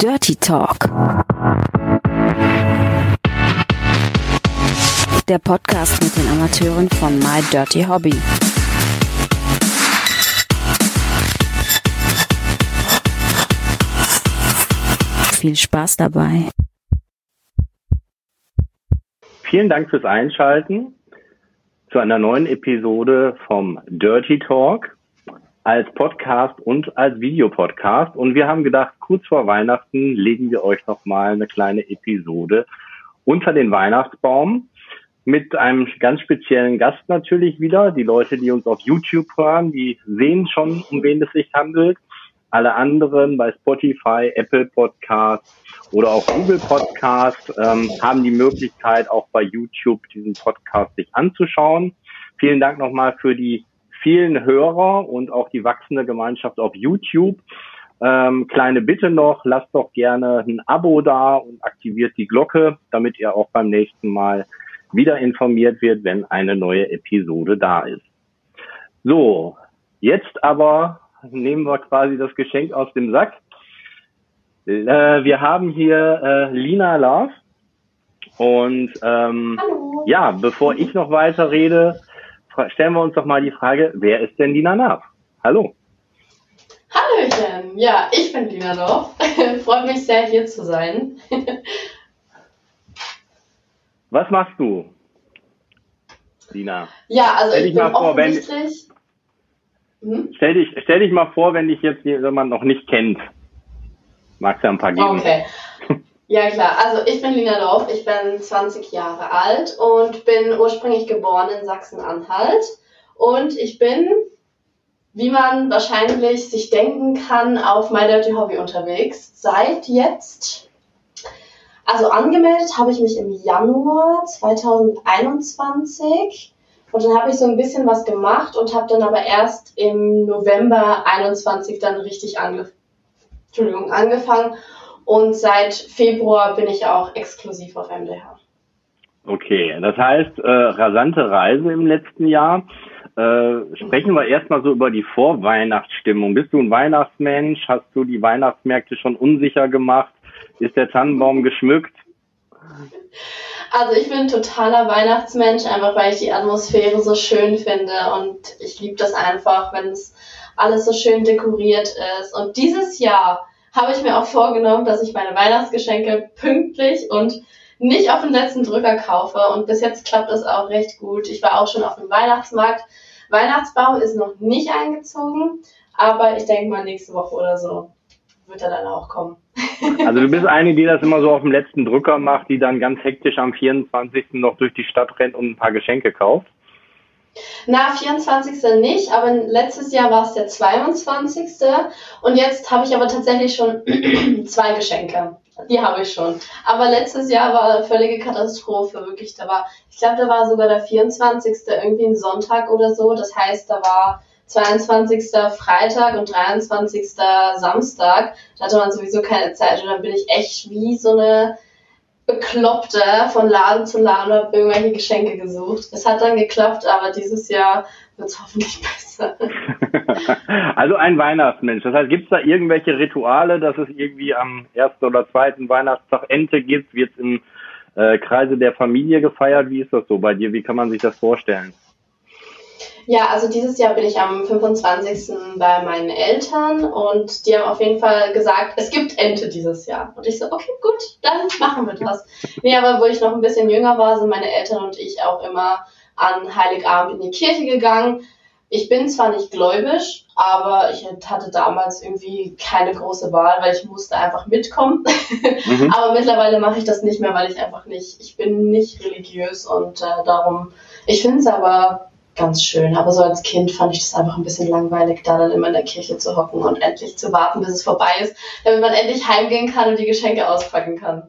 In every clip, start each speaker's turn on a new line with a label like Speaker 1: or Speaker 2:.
Speaker 1: Dirty Talk. Der Podcast mit den Amateuren von My Dirty Hobby. Viel Spaß dabei.
Speaker 2: Vielen Dank fürs Einschalten zu einer neuen Episode vom Dirty Talk als Podcast und als Videopodcast. Und wir haben gedacht, kurz vor Weihnachten legen wir euch noch mal eine kleine Episode unter den Weihnachtsbaum mit einem ganz speziellen Gast natürlich wieder. Die Leute, die uns auf YouTube hören, die sehen schon, um wen es sich handelt. Alle anderen bei Spotify, Apple Podcast oder auch Google Podcast ähm, haben die Möglichkeit, auch bei YouTube diesen Podcast sich anzuschauen. Vielen Dank nochmal für die vielen Hörer und auch die wachsende Gemeinschaft auf YouTube. Ähm, kleine Bitte noch, lasst doch gerne ein Abo da und aktiviert die Glocke, damit ihr auch beim nächsten Mal wieder informiert wird, wenn eine neue Episode da ist. So, jetzt aber nehmen wir quasi das Geschenk aus dem Sack. Äh, wir haben hier äh, Lina Love. Und ähm, ja, bevor ich noch weiter rede, stellen wir uns doch mal die Frage, wer ist denn Lina Love? Hallo.
Speaker 3: Hallöchen, ja, ich bin Lina Love. Freut mich sehr, hier zu sein.
Speaker 2: Was machst du, Lina?
Speaker 3: Ja, also
Speaker 2: stell
Speaker 3: ich bin
Speaker 2: vor, wenn,
Speaker 3: hm?
Speaker 2: stell, dich, stell dich mal vor, wenn dich jetzt jemand noch nicht kennt. Magst du ein paar geben?
Speaker 3: Okay. Ja, klar. Also ich bin Lina Dorf, ich bin 20 Jahre alt und bin ursprünglich geboren in Sachsen-Anhalt. Und ich bin, wie man wahrscheinlich sich denken kann, auf My Dirty Hobby unterwegs. Seit jetzt, also angemeldet habe ich mich im Januar 2021. Und dann habe ich so ein bisschen was gemacht und habe dann aber erst im November 21 dann richtig ange Entschuldigung, angefangen und seit Februar bin ich auch exklusiv auf MDH.
Speaker 2: Okay, das heißt, äh, rasante Reise im letzten Jahr. Äh, sprechen wir erstmal so über die Vorweihnachtsstimmung. Bist du ein Weihnachtsmensch? Hast du die Weihnachtsmärkte schon unsicher gemacht? Ist der Tannenbaum geschmückt?
Speaker 3: Also ich bin ein totaler Weihnachtsmensch, einfach weil ich die Atmosphäre so schön finde und ich liebe das einfach, wenn es alles so schön dekoriert ist. Und dieses Jahr habe ich mir auch vorgenommen, dass ich meine Weihnachtsgeschenke pünktlich und nicht auf den letzten Drücker kaufe. Und bis jetzt klappt das auch recht gut. Ich war auch schon auf dem Weihnachtsmarkt. Weihnachtsbaum ist noch nicht eingezogen, aber ich denke mal nächste Woche oder so wird er dann auch kommen.
Speaker 2: Also du bist eine, die das immer so auf dem letzten Drücker macht, die dann ganz hektisch am 24. noch durch die Stadt rennt und ein paar Geschenke kauft?
Speaker 3: Na, 24. nicht, aber letztes Jahr war es der 22. Und jetzt habe ich aber tatsächlich schon zwei Geschenke. Die habe ich schon. Aber letztes Jahr war eine völlige Katastrophe, wirklich. Da war, ich glaube, da war sogar der 24. irgendwie ein Sonntag oder so. Das heißt, da war 22. Freitag und 23. Samstag. Da hatte man sowieso keine Zeit und dann bin ich echt wie so eine Bekloppte von Laden zu Laden habe irgendwelche Geschenke gesucht. Es hat dann geklappt, aber dieses Jahr wird es hoffentlich besser.
Speaker 2: also ein Weihnachtsmensch. Das heißt, gibt es da irgendwelche Rituale, dass es irgendwie am ersten oder zweiten Weihnachtstag Ente gibt? Wird es im äh, Kreise der Familie gefeiert? Wie ist das so bei dir? Wie kann man sich das vorstellen?
Speaker 3: Ja, also dieses Jahr bin ich am 25. bei meinen Eltern und die haben auf jeden Fall gesagt, es gibt Ente dieses Jahr. Und ich so, okay, gut, dann machen wir das. nee, aber wo ich noch ein bisschen jünger war, sind meine Eltern und ich auch immer an Heiligabend in die Kirche gegangen. Ich bin zwar nicht gläubisch, aber ich hatte damals irgendwie keine große Wahl, weil ich musste einfach mitkommen. Mhm. aber mittlerweile mache ich das nicht mehr, weil ich einfach nicht, ich bin nicht religiös und äh, darum, ich finde es aber ganz schön. Aber so als Kind fand ich das einfach ein bisschen langweilig, da dann immer in der Kirche zu hocken und endlich zu warten, bis es vorbei ist, damit man endlich heimgehen kann und die Geschenke auspacken kann.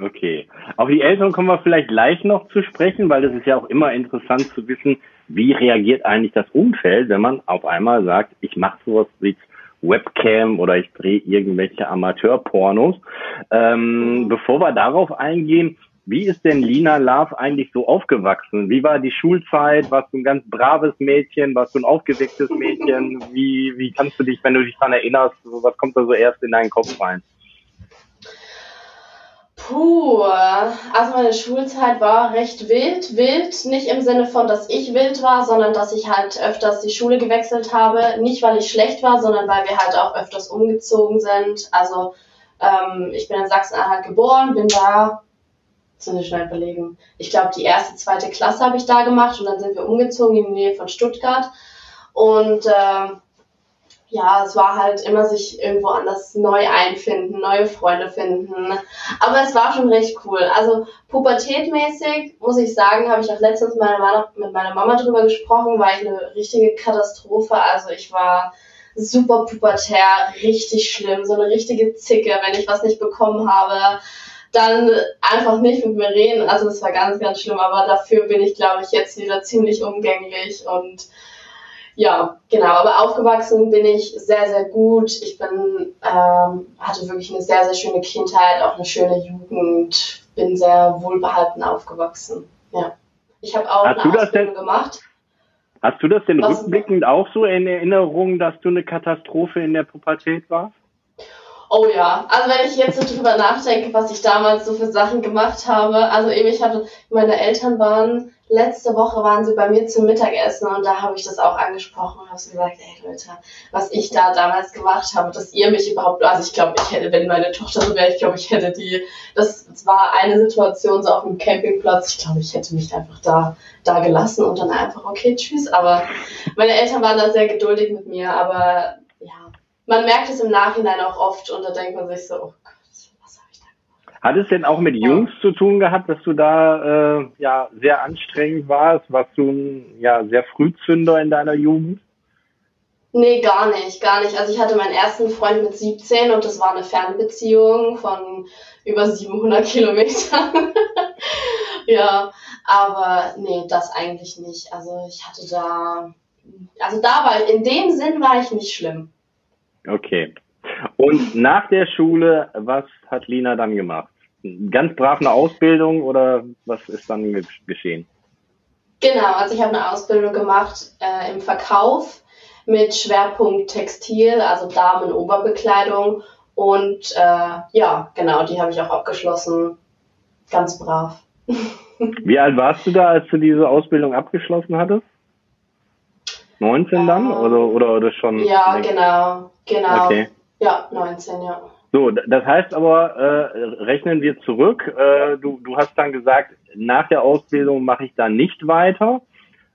Speaker 2: Okay. Auf die Eltern kommen wir vielleicht gleich noch zu sprechen, weil das ist ja auch immer interessant zu wissen, wie reagiert eigentlich das Umfeld, wenn man auf einmal sagt, ich mache sowas wie Webcam oder ich drehe irgendwelche Amateurpornos. Ähm, bevor wir darauf eingehen, wie ist denn Lina Love eigentlich so aufgewachsen? Wie war die Schulzeit? Warst du ein ganz braves Mädchen? Warst du ein aufgewecktes Mädchen? Wie, wie kannst du dich, wenn du dich daran erinnerst, was kommt da so erst in deinen Kopf rein?
Speaker 3: Puh, also meine Schulzeit war recht wild. Wild nicht im Sinne von, dass ich wild war, sondern dass ich halt öfters die Schule gewechselt habe. Nicht, weil ich schlecht war, sondern weil wir halt auch öfters umgezogen sind. Also ähm, ich bin in Sachsen-Anhalt geboren, bin da, eine schnell überlegen, ich glaube die erste, zweite Klasse habe ich da gemacht und dann sind wir umgezogen in die Nähe von Stuttgart. Und äh, ja, es war halt immer sich irgendwo anders neu einfinden, neue Freunde finden. Aber es war schon recht cool. Also pubertätmäßig, muss ich sagen, habe ich auch letztens mit meiner Mama drüber gesprochen, war ich eine richtige Katastrophe. Also ich war super pubertär, richtig schlimm, so eine richtige Zicke, wenn ich was nicht bekommen habe dann einfach nicht mit mir reden. Also das war ganz, ganz schlimm, aber dafür bin ich, glaube ich, jetzt wieder ziemlich umgänglich und ja, genau, aber aufgewachsen bin ich sehr, sehr gut. Ich bin, ähm, hatte wirklich eine sehr, sehr schöne Kindheit, auch eine schöne Jugend, bin sehr wohlbehalten aufgewachsen. Ja. Ich habe auch
Speaker 2: hast
Speaker 3: eine
Speaker 2: Ausbildung denn, gemacht. Hast du das denn Was, rückblickend auch so in Erinnerung, dass du eine Katastrophe in der Pubertät warst?
Speaker 3: Oh ja, also wenn ich jetzt so drüber nachdenke, was ich damals so für Sachen gemacht habe, also eben ich hatte, meine Eltern waren, letzte Woche waren sie bei mir zum Mittagessen und da habe ich das auch angesprochen und habe so gesagt, ey Leute, was ich da damals gemacht habe, dass ihr mich überhaupt, also ich glaube, ich hätte, wenn meine Tochter so wäre, ich glaube, ich hätte die, das, war eine Situation so auf dem Campingplatz, ich glaube, ich hätte mich einfach da, da gelassen und dann einfach, okay, tschüss, aber meine Eltern waren da sehr geduldig mit mir, aber man merkt es im Nachhinein auch oft und da denkt man sich so, oh Gott, was habe ich da gemacht?
Speaker 2: Hat es denn auch mit Jungs zu tun gehabt, dass du da äh, ja sehr anstrengend warst? Warst du ein ja, sehr Frühzünder in deiner Jugend?
Speaker 3: Nee, gar nicht, gar nicht. Also ich hatte meinen ersten Freund mit 17 und das war eine Fernbeziehung von über 700 Kilometern. ja, aber nee, das eigentlich nicht. Also ich hatte da, also da war, in dem Sinn war ich nicht schlimm.
Speaker 2: Okay. Und nach der Schule, was hat Lina dann gemacht? Ganz brav eine Ausbildung oder was ist dann geschehen?
Speaker 3: Genau, also ich habe eine Ausbildung gemacht äh, im Verkauf mit Schwerpunkt Textil, also Damen-Oberbekleidung. Und äh, ja, genau, die habe ich auch abgeschlossen. Ganz brav.
Speaker 2: Wie alt warst du da, als du diese Ausbildung abgeschlossen hattest? 19 dann? Oder, oder, oder schon?
Speaker 3: Ja, länger? genau. Genau. Okay. Ja, 19, ja.
Speaker 2: So, das heißt aber, äh, rechnen wir zurück. Äh, du, du hast dann gesagt, nach der Ausbildung mache ich da nicht weiter,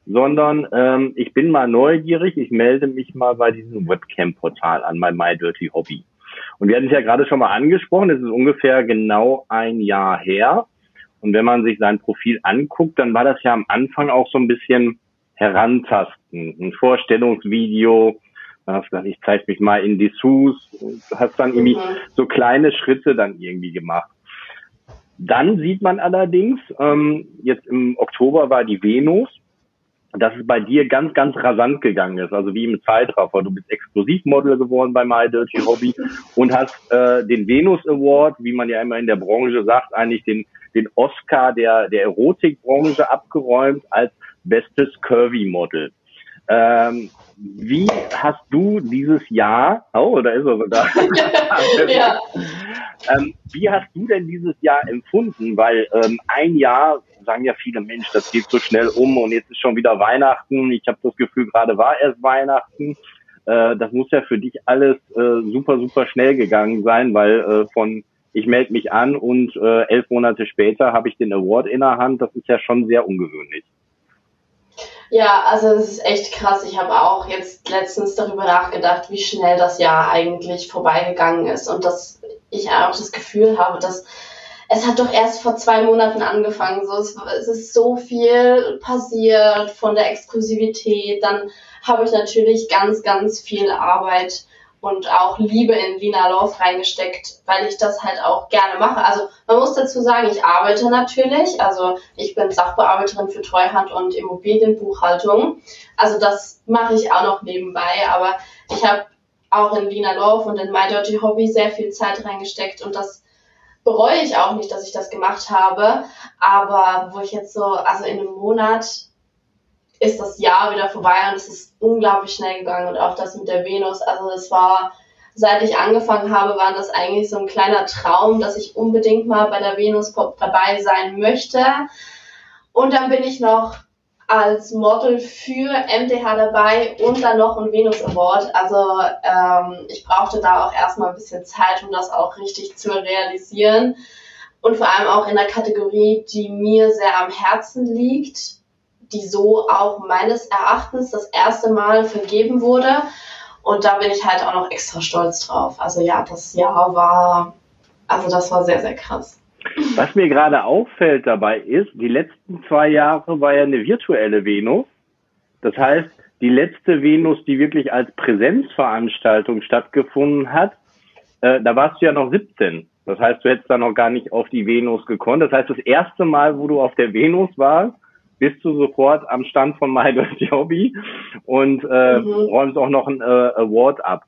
Speaker 2: sondern ähm, ich bin mal neugierig, ich melde mich mal bei diesem Webcam-Portal an, bei My Dirty Hobby. Und wir hatten es ja gerade schon mal angesprochen, es ist ungefähr genau ein Jahr her. Und wenn man sich sein Profil anguckt, dann war das ja am Anfang auch so ein bisschen herantasten, ein Vorstellungsvideo, dann hast du gesagt, ich zeig mich mal in Dessous, hast dann irgendwie mhm. so kleine Schritte dann irgendwie gemacht. Dann sieht man allerdings, ähm, jetzt im Oktober war die Venus, dass es bei dir ganz, ganz rasant gegangen ist, also wie im Zeitraffer. Du bist Exklusivmodel geworden bei My Dirty Hobby und hast äh, den Venus Award, wie man ja immer in der Branche sagt, eigentlich den, den Oscar der, der Erotikbranche abgeräumt als bestes Curvy Model. Ähm, wie hast du dieses Jahr, oh, da ist er sogar. ja. ähm, wie hast du denn dieses Jahr empfunden? Weil ähm, ein Jahr sagen ja viele Mensch, das geht so schnell um und jetzt ist schon wieder Weihnachten. Ich habe das Gefühl, gerade war erst Weihnachten. Äh, das muss ja für dich alles äh, super, super schnell gegangen sein, weil äh, von ich melde mich an und äh, elf Monate später habe ich den Award in der Hand. Das ist ja schon sehr ungewöhnlich.
Speaker 3: Ja, also es ist echt krass. Ich habe auch jetzt letztens darüber nachgedacht, wie schnell das Jahr eigentlich vorbeigegangen ist und dass ich auch das Gefühl habe, dass es hat doch erst vor zwei Monaten angefangen. So, es, es ist so viel passiert von der Exklusivität. Dann habe ich natürlich ganz, ganz viel Arbeit und auch Liebe in Lina Love reingesteckt, weil ich das halt auch gerne mache. Also man muss dazu sagen, ich arbeite natürlich, also ich bin Sachbearbeiterin für Treuhand und Immobilienbuchhaltung. Also das mache ich auch noch nebenbei, aber ich habe auch in Lina Love und in My Dirty Hobby sehr viel Zeit reingesteckt und das bereue ich auch nicht, dass ich das gemacht habe. Aber wo ich jetzt so, also in einem Monat ist das Jahr wieder vorbei und es ist unglaublich schnell gegangen und auch das mit der Venus, also es war seit ich angefangen habe, war das eigentlich so ein kleiner Traum, dass ich unbedingt mal bei der Venus dabei sein möchte. Und dann bin ich noch als Model für MDH dabei und dann noch ein Venus Award. Also ähm, ich brauchte da auch erstmal ein bisschen Zeit, um das auch richtig zu realisieren. Und vor allem auch in der Kategorie, die mir sehr am Herzen liegt, die so auch meines Erachtens das erste Mal vergeben wurde. Und da bin ich halt auch noch extra stolz drauf. Also ja, das Jahr war, also das war sehr, sehr krass.
Speaker 2: Was mir gerade auffällt dabei ist, die letzten zwei Jahre war ja eine virtuelle Venus. Das heißt, die letzte Venus, die wirklich als Präsenzveranstaltung stattgefunden hat, äh, da warst du ja noch 17. Das heißt, du hättest da noch gar nicht auf die Venus gekonnt. Das heißt, das erste Mal, wo du auf der Venus warst, bist du sofort am Stand von My Dirty Hobby und äh, mhm. räumst auch noch ein äh, Award ab.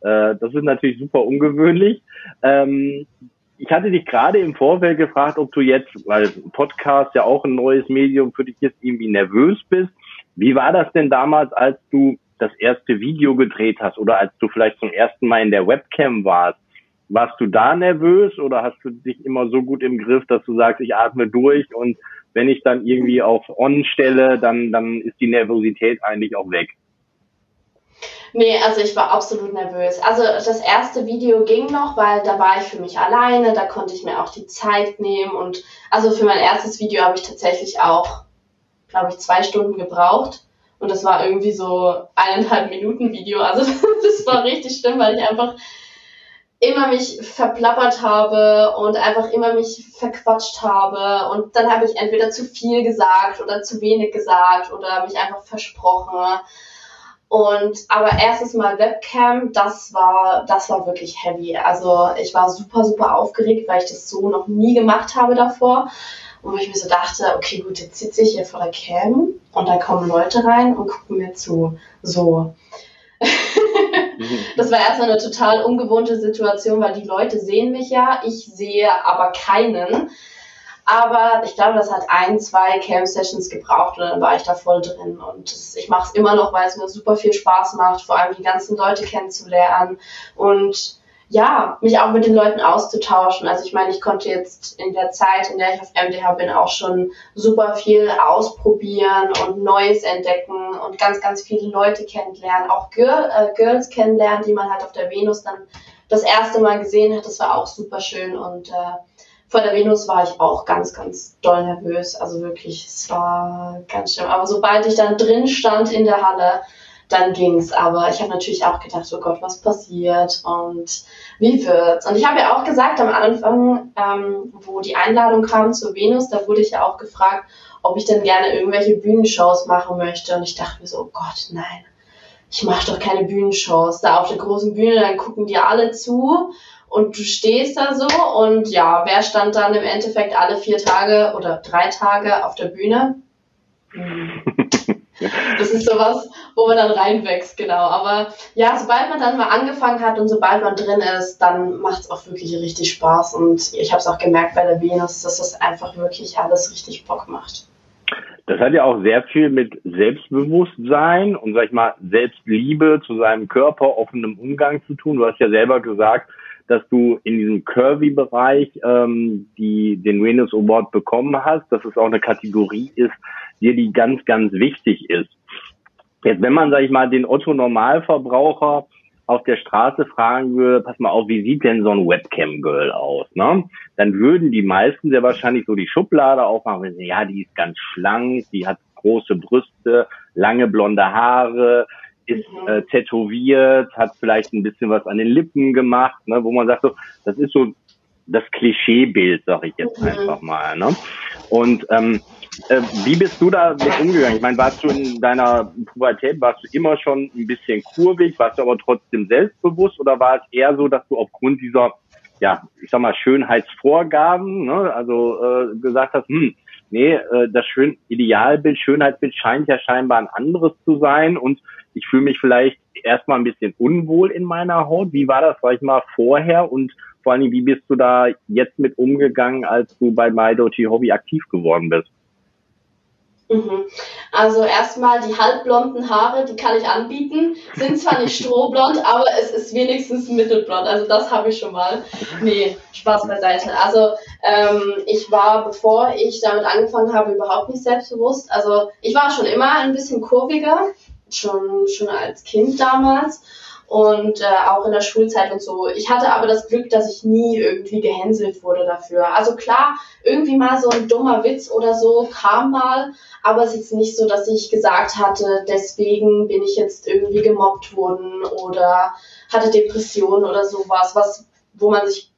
Speaker 2: Äh, das ist natürlich super ungewöhnlich. Ähm, ich hatte dich gerade im Vorfeld gefragt, ob du jetzt, weil Podcast ja auch ein neues Medium für dich ist, irgendwie nervös bist. Wie war das denn damals, als du das erste Video gedreht hast oder als du vielleicht zum ersten Mal in der Webcam warst? Warst du da nervös oder hast du dich immer so gut im Griff, dass du sagst, ich atme durch und wenn ich dann irgendwie auf On stelle, dann, dann ist die Nervosität eigentlich auch weg?
Speaker 3: Nee, also ich war absolut nervös. Also das erste Video ging noch, weil da war ich für mich alleine, da konnte ich mir auch die Zeit nehmen und also für mein erstes Video habe ich tatsächlich auch, glaube ich, zwei Stunden gebraucht und das war irgendwie so eineinhalb Minuten Video. Also das war richtig schlimm, weil ich einfach immer mich verplappert habe und einfach immer mich verquatscht habe und dann habe ich entweder zu viel gesagt oder zu wenig gesagt oder mich einfach versprochen. Und aber erstes Mal Webcam, das war, das war wirklich heavy. Also ich war super, super aufgeregt, weil ich das so noch nie gemacht habe davor. Und ich mir so dachte, okay, gut, jetzt sitze ich hier vor der Cam und da kommen Leute rein und gucken mir zu. So. das war erstmal eine total ungewohnte Situation, weil die Leute sehen mich ja, ich sehe aber keinen. Aber ich glaube, das hat ein, zwei Cam-Sessions gebraucht und dann war ich da voll drin. Und ich mache es immer noch, weil es mir super viel Spaß macht, vor allem die ganzen Leute kennenzulernen und ja, mich auch mit den Leuten auszutauschen. Also ich meine, ich konnte jetzt in der Zeit, in der ich auf MDH bin, auch schon super viel ausprobieren und Neues entdecken und ganz, ganz viele Leute kennenlernen, auch Girl, äh, Girls kennenlernen, die man halt auf der Venus dann das erste Mal gesehen hat. Das war auch super schön und äh, vor der Venus war ich auch ganz, ganz doll nervös. Also wirklich, es war ganz schlimm. Aber sobald ich dann drin stand in der Halle, dann ging's. Aber ich habe natürlich auch gedacht, oh Gott, was passiert und wie wird's? Und ich habe ja auch gesagt am Anfang, ähm, wo die Einladung kam zur Venus, da wurde ich ja auch gefragt, ob ich denn gerne irgendwelche Bühnenshows machen möchte. Und ich dachte mir so, oh Gott, nein, ich mache doch keine Bühnenshows. Da auf der großen Bühne, dann gucken die alle zu und du stehst da so und ja, wer stand dann im Endeffekt alle vier Tage oder drei Tage auf der Bühne? Hm. Das ist sowas, wo man dann reinwächst, genau. Aber ja, sobald man dann mal angefangen hat und sobald man drin ist, dann macht es auch wirklich richtig Spaß. Und ich habe es auch gemerkt bei der Venus, dass das einfach wirklich alles richtig Bock macht.
Speaker 2: Das hat ja auch sehr viel mit Selbstbewusstsein und, sag ich mal, Selbstliebe zu seinem Körper, offenem Umgang zu tun. Du hast ja selber gesagt, dass du in diesem Curvy-Bereich ähm, die den Venus Award bekommen hast, dass es auch eine Kategorie ist, die die ganz, ganz wichtig ist. Jetzt, wenn man, sag ich mal, den Otto Normalverbraucher auf der Straße fragen würde, pass mal auf, wie sieht denn so ein Webcam-Girl aus, ne? Dann würden die meisten sehr wahrscheinlich so die Schublade aufmachen, wenn sie, ja, die ist ganz schlank, die hat große Brüste, lange blonde Haare, ist mhm. äh, tätowiert, hat vielleicht ein bisschen was an den Lippen gemacht, ne, wo man sagt, so, das ist so das Klischeebild, sag ich jetzt mhm. einfach mal. Ne? Und ähm, äh, wie bist du da mit umgegangen? Ich meine, warst du in deiner Pubertät, warst du immer schon ein bisschen kurvig, warst du aber trotzdem selbstbewusst oder war es eher so, dass du aufgrund dieser, ja, ich sag mal, Schönheitsvorgaben, ne, also äh, gesagt hast, hm, nee, äh, das Schön Idealbild, Schönheitsbild scheint ja scheinbar ein anderes zu sein und ich fühle mich vielleicht erstmal ein bisschen unwohl in meiner Haut. Wie war das, sag ich mal, vorher und vor allem, wie bist du da jetzt mit umgegangen, als du bei My Hobby aktiv geworden bist?
Speaker 3: Mhm. Also erstmal die halbblonden Haare, die kann ich anbieten. Sind zwar nicht strohblond, aber es ist wenigstens mittelblond. Also das habe ich schon mal. Nee, Spaß beiseite. Also ähm, ich war, bevor ich damit angefangen habe, überhaupt nicht selbstbewusst. Also ich war schon immer ein bisschen kurviger, schon, schon als Kind damals und äh, auch in der Schulzeit und so. Ich hatte aber das Glück, dass ich nie irgendwie gehänselt wurde dafür. Also klar, irgendwie mal so ein dummer Witz oder so kam mal, aber es ist nicht so, dass ich gesagt hatte, deswegen bin ich jetzt irgendwie gemobbt worden oder hatte Depressionen oder sowas, was, wo man sich,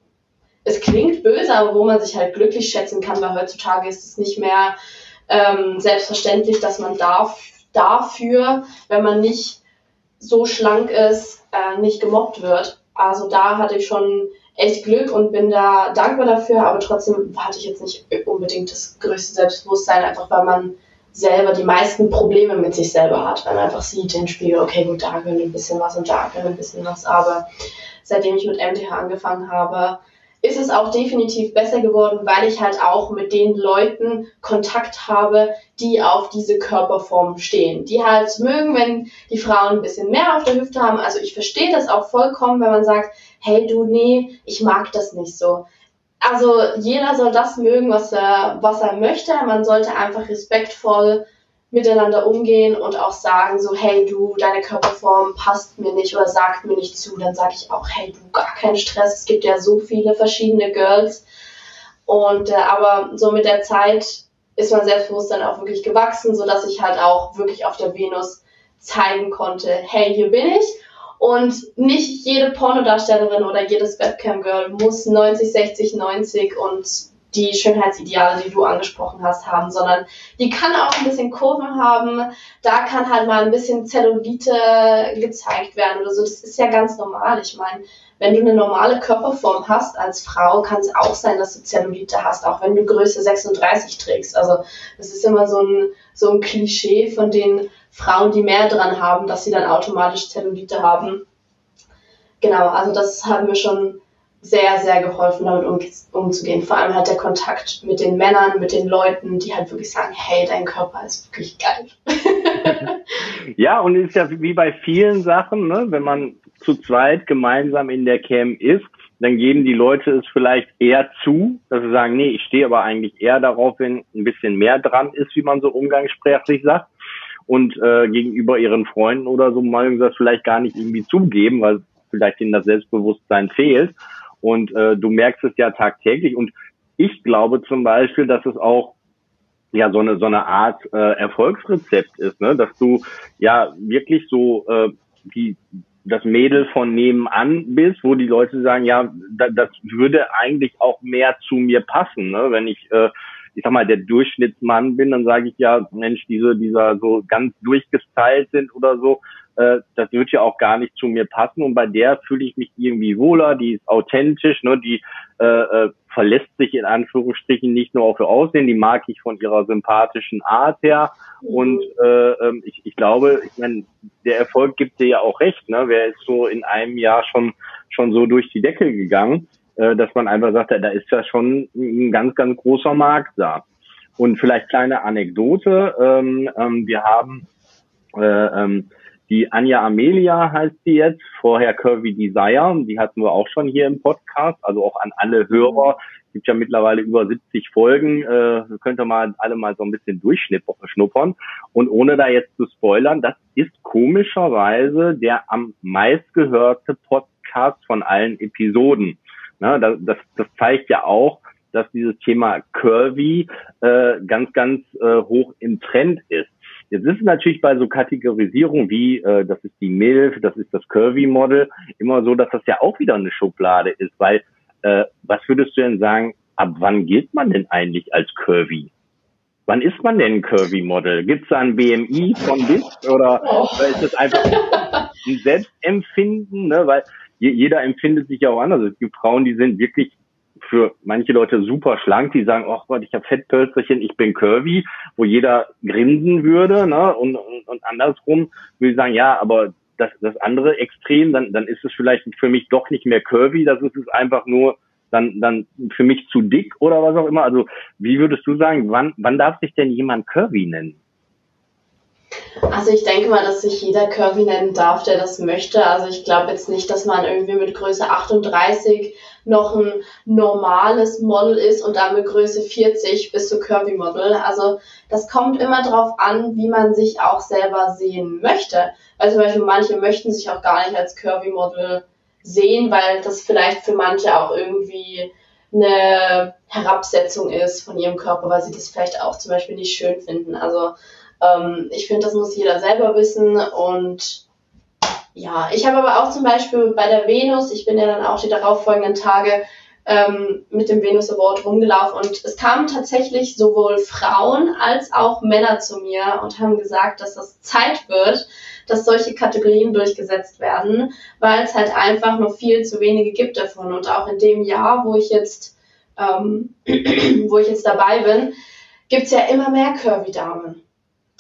Speaker 3: es klingt böse, aber wo man sich halt glücklich schätzen kann, weil heutzutage ist es nicht mehr ähm, selbstverständlich, dass man darf, dafür, wenn man nicht so schlank ist, äh, nicht gemobbt wird. Also da hatte ich schon echt Glück und bin da dankbar dafür, aber trotzdem hatte ich jetzt nicht unbedingt das größte Selbstbewusstsein, einfach weil man selber die meisten Probleme mit sich selber hat, weil man einfach sieht den Spiegel, okay, gut, da gehört ein bisschen was und da gehört ein bisschen was, aber seitdem ich mit MTH angefangen habe, ist es auch definitiv besser geworden, weil ich halt auch mit den Leuten Kontakt habe, die auf diese Körperform stehen. Die halt mögen, wenn die Frauen ein bisschen mehr auf der Hüfte haben. Also ich verstehe das auch vollkommen, wenn man sagt, hey du, nee, ich mag das nicht so. Also jeder soll das mögen, was er, was er möchte. Man sollte einfach respektvoll miteinander umgehen und auch sagen, so, hey du, deine Körperform passt mir nicht oder sagt mir nicht zu, dann sage ich auch, hey du, gar keinen Stress, es gibt ja so viele verschiedene Girls. Und äh, aber so mit der Zeit ist mein Selbstbewusstsein auch wirklich gewachsen, so dass ich halt auch wirklich auf der Venus zeigen konnte, hey, hier bin ich. Und nicht jede Pornodarstellerin oder jedes Webcam-Girl muss 90, 60, 90 und die Schönheitsideale, die du angesprochen hast, haben, sondern die kann auch ein bisschen Kurven haben. Da kann halt mal ein bisschen Zellulite gezeigt werden oder so. Das ist ja ganz normal. Ich meine, wenn du eine normale Körperform hast als Frau, kann es auch sein, dass du Zellulite hast, auch wenn du Größe 36 trägst. Also das ist immer so ein, so ein Klischee von den Frauen, die mehr dran haben, dass sie dann automatisch Zellulite haben. Genau, also das haben wir schon sehr, sehr geholfen, damit um, umzugehen. Vor allem halt der Kontakt mit den Männern, mit den Leuten, die halt wirklich sagen, hey, dein Körper ist wirklich geil.
Speaker 2: ja, und ist ja wie bei vielen Sachen, ne, wenn man zu zweit gemeinsam in der Cam ist, dann geben die Leute es vielleicht eher zu, dass sie sagen, nee, ich stehe aber eigentlich eher darauf, wenn ein bisschen mehr dran ist, wie man so umgangssprachlich sagt. Und äh, gegenüber ihren Freunden oder so mal das vielleicht gar nicht irgendwie zugeben, weil vielleicht ihnen das Selbstbewusstsein fehlt. Und äh, du merkst es ja tagtäglich. Und ich glaube zum Beispiel, dass es auch ja so eine so eine Art äh, Erfolgsrezept ist, ne? dass du ja wirklich so äh, die das Mädel von nebenan bist, wo die Leute sagen, ja, da, das würde eigentlich auch mehr zu mir passen, ne? wenn ich äh, ich sag mal, der Durchschnittsmann bin, dann sage ich ja, Mensch, diese, dieser so ganz durchgestylt sind oder so, äh, das wird ja auch gar nicht zu mir passen. Und bei der fühle ich mich irgendwie wohler, die ist authentisch, ne, die äh, äh, verlässt sich in Anführungsstrichen nicht nur auf ihr Aussehen, die mag ich von ihrer sympathischen Art her. Und äh, ähm, ich, ich glaube, ich meine, der Erfolg gibt dir ja auch recht, ne? Wer ist so in einem Jahr schon schon so durch die Decke gegangen, äh, dass man einfach sagt, da ist ja schon ein ganz, ganz großer Markt da. Und vielleicht kleine Anekdote, ähm, ähm, wir haben äh, ähm, die Anja Amelia heißt sie jetzt, vorher Curvy Desire, die hatten wir auch schon hier im Podcast, also auch an alle Hörer. Es gibt ja mittlerweile über 70 Folgen, äh, könnt ihr mal alle mal so ein bisschen durchschnuppern. Und ohne da jetzt zu spoilern, das ist komischerweise der am meistgehörte Podcast von allen Episoden. Na, das, das, das zeigt ja auch, dass dieses Thema Curvy äh, ganz, ganz äh, hoch im Trend ist. Jetzt ist es natürlich bei so Kategorisierungen wie, äh, das ist die MILF, das ist das Curvy-Model, immer so, dass das ja auch wieder eine Schublade ist, weil äh, was würdest du denn sagen, ab wann gilt man denn eigentlich als Curvy? Wann ist man denn ein Curvy-Model? Gibt es da ein BMI von bis oder ist das einfach ein Selbstempfinden? Ne? Weil jeder empfindet sich ja auch anders. Es gibt Frauen, die sind wirklich für manche Leute super schlank, die sagen, ach Gott, ich habe Fettpölzerchen, ich bin curvy, wo jeder grinsen würde, ne? Und, und, und andersrum würde ich sagen, ja, aber das, das andere Extrem, dann, dann ist es vielleicht für mich doch nicht mehr curvy, das ist es einfach nur dann, dann für mich zu dick oder was auch immer. Also wie würdest du sagen, wann, wann darf sich denn jemand curvy nennen?
Speaker 3: Also ich denke mal, dass sich jeder Curvy nennen darf, der das möchte. Also ich glaube jetzt nicht, dass man irgendwie mit Größe 38 noch ein normales Model ist und dann mit Größe 40 bis zu Curvy Model. Also das kommt immer darauf an, wie man sich auch selber sehen möchte. Weil zum Beispiel manche möchten sich auch gar nicht als Curvy Model sehen, weil das vielleicht für manche auch irgendwie eine Herabsetzung ist von ihrem Körper, weil sie das vielleicht auch zum Beispiel nicht schön finden. Also ähm, ich finde, das muss jeder selber wissen und ja, ich habe aber auch zum Beispiel bei der Venus, ich bin ja dann auch die darauffolgenden Tage ähm, mit dem Venus Award rumgelaufen und es kamen tatsächlich sowohl Frauen als auch Männer zu mir und haben gesagt, dass das Zeit wird, dass solche Kategorien durchgesetzt werden, weil es halt einfach noch viel zu wenige gibt davon und auch in dem Jahr, wo ich jetzt ähm, wo ich jetzt dabei bin, gibt es ja immer mehr Curvy-Damen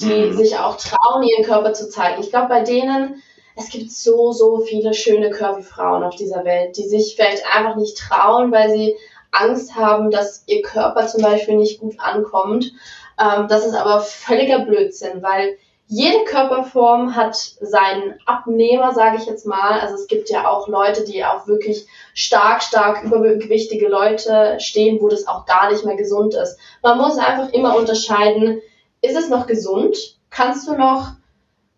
Speaker 3: die mhm. sich auch trauen, ihren Körper zu zeigen. Ich glaube, bei denen, es gibt so, so viele schöne Curvy-Frauen auf dieser Welt, die sich vielleicht einfach nicht trauen, weil sie Angst haben, dass ihr Körper zum Beispiel nicht gut ankommt. Ähm, das ist aber völliger Blödsinn, weil jede Körperform hat seinen Abnehmer, sage ich jetzt mal. Also es gibt ja auch Leute, die auch wirklich stark, stark übergewichtige Leute stehen, wo das auch gar nicht mehr gesund ist. Man muss einfach immer unterscheiden, ist es noch gesund? Kannst du noch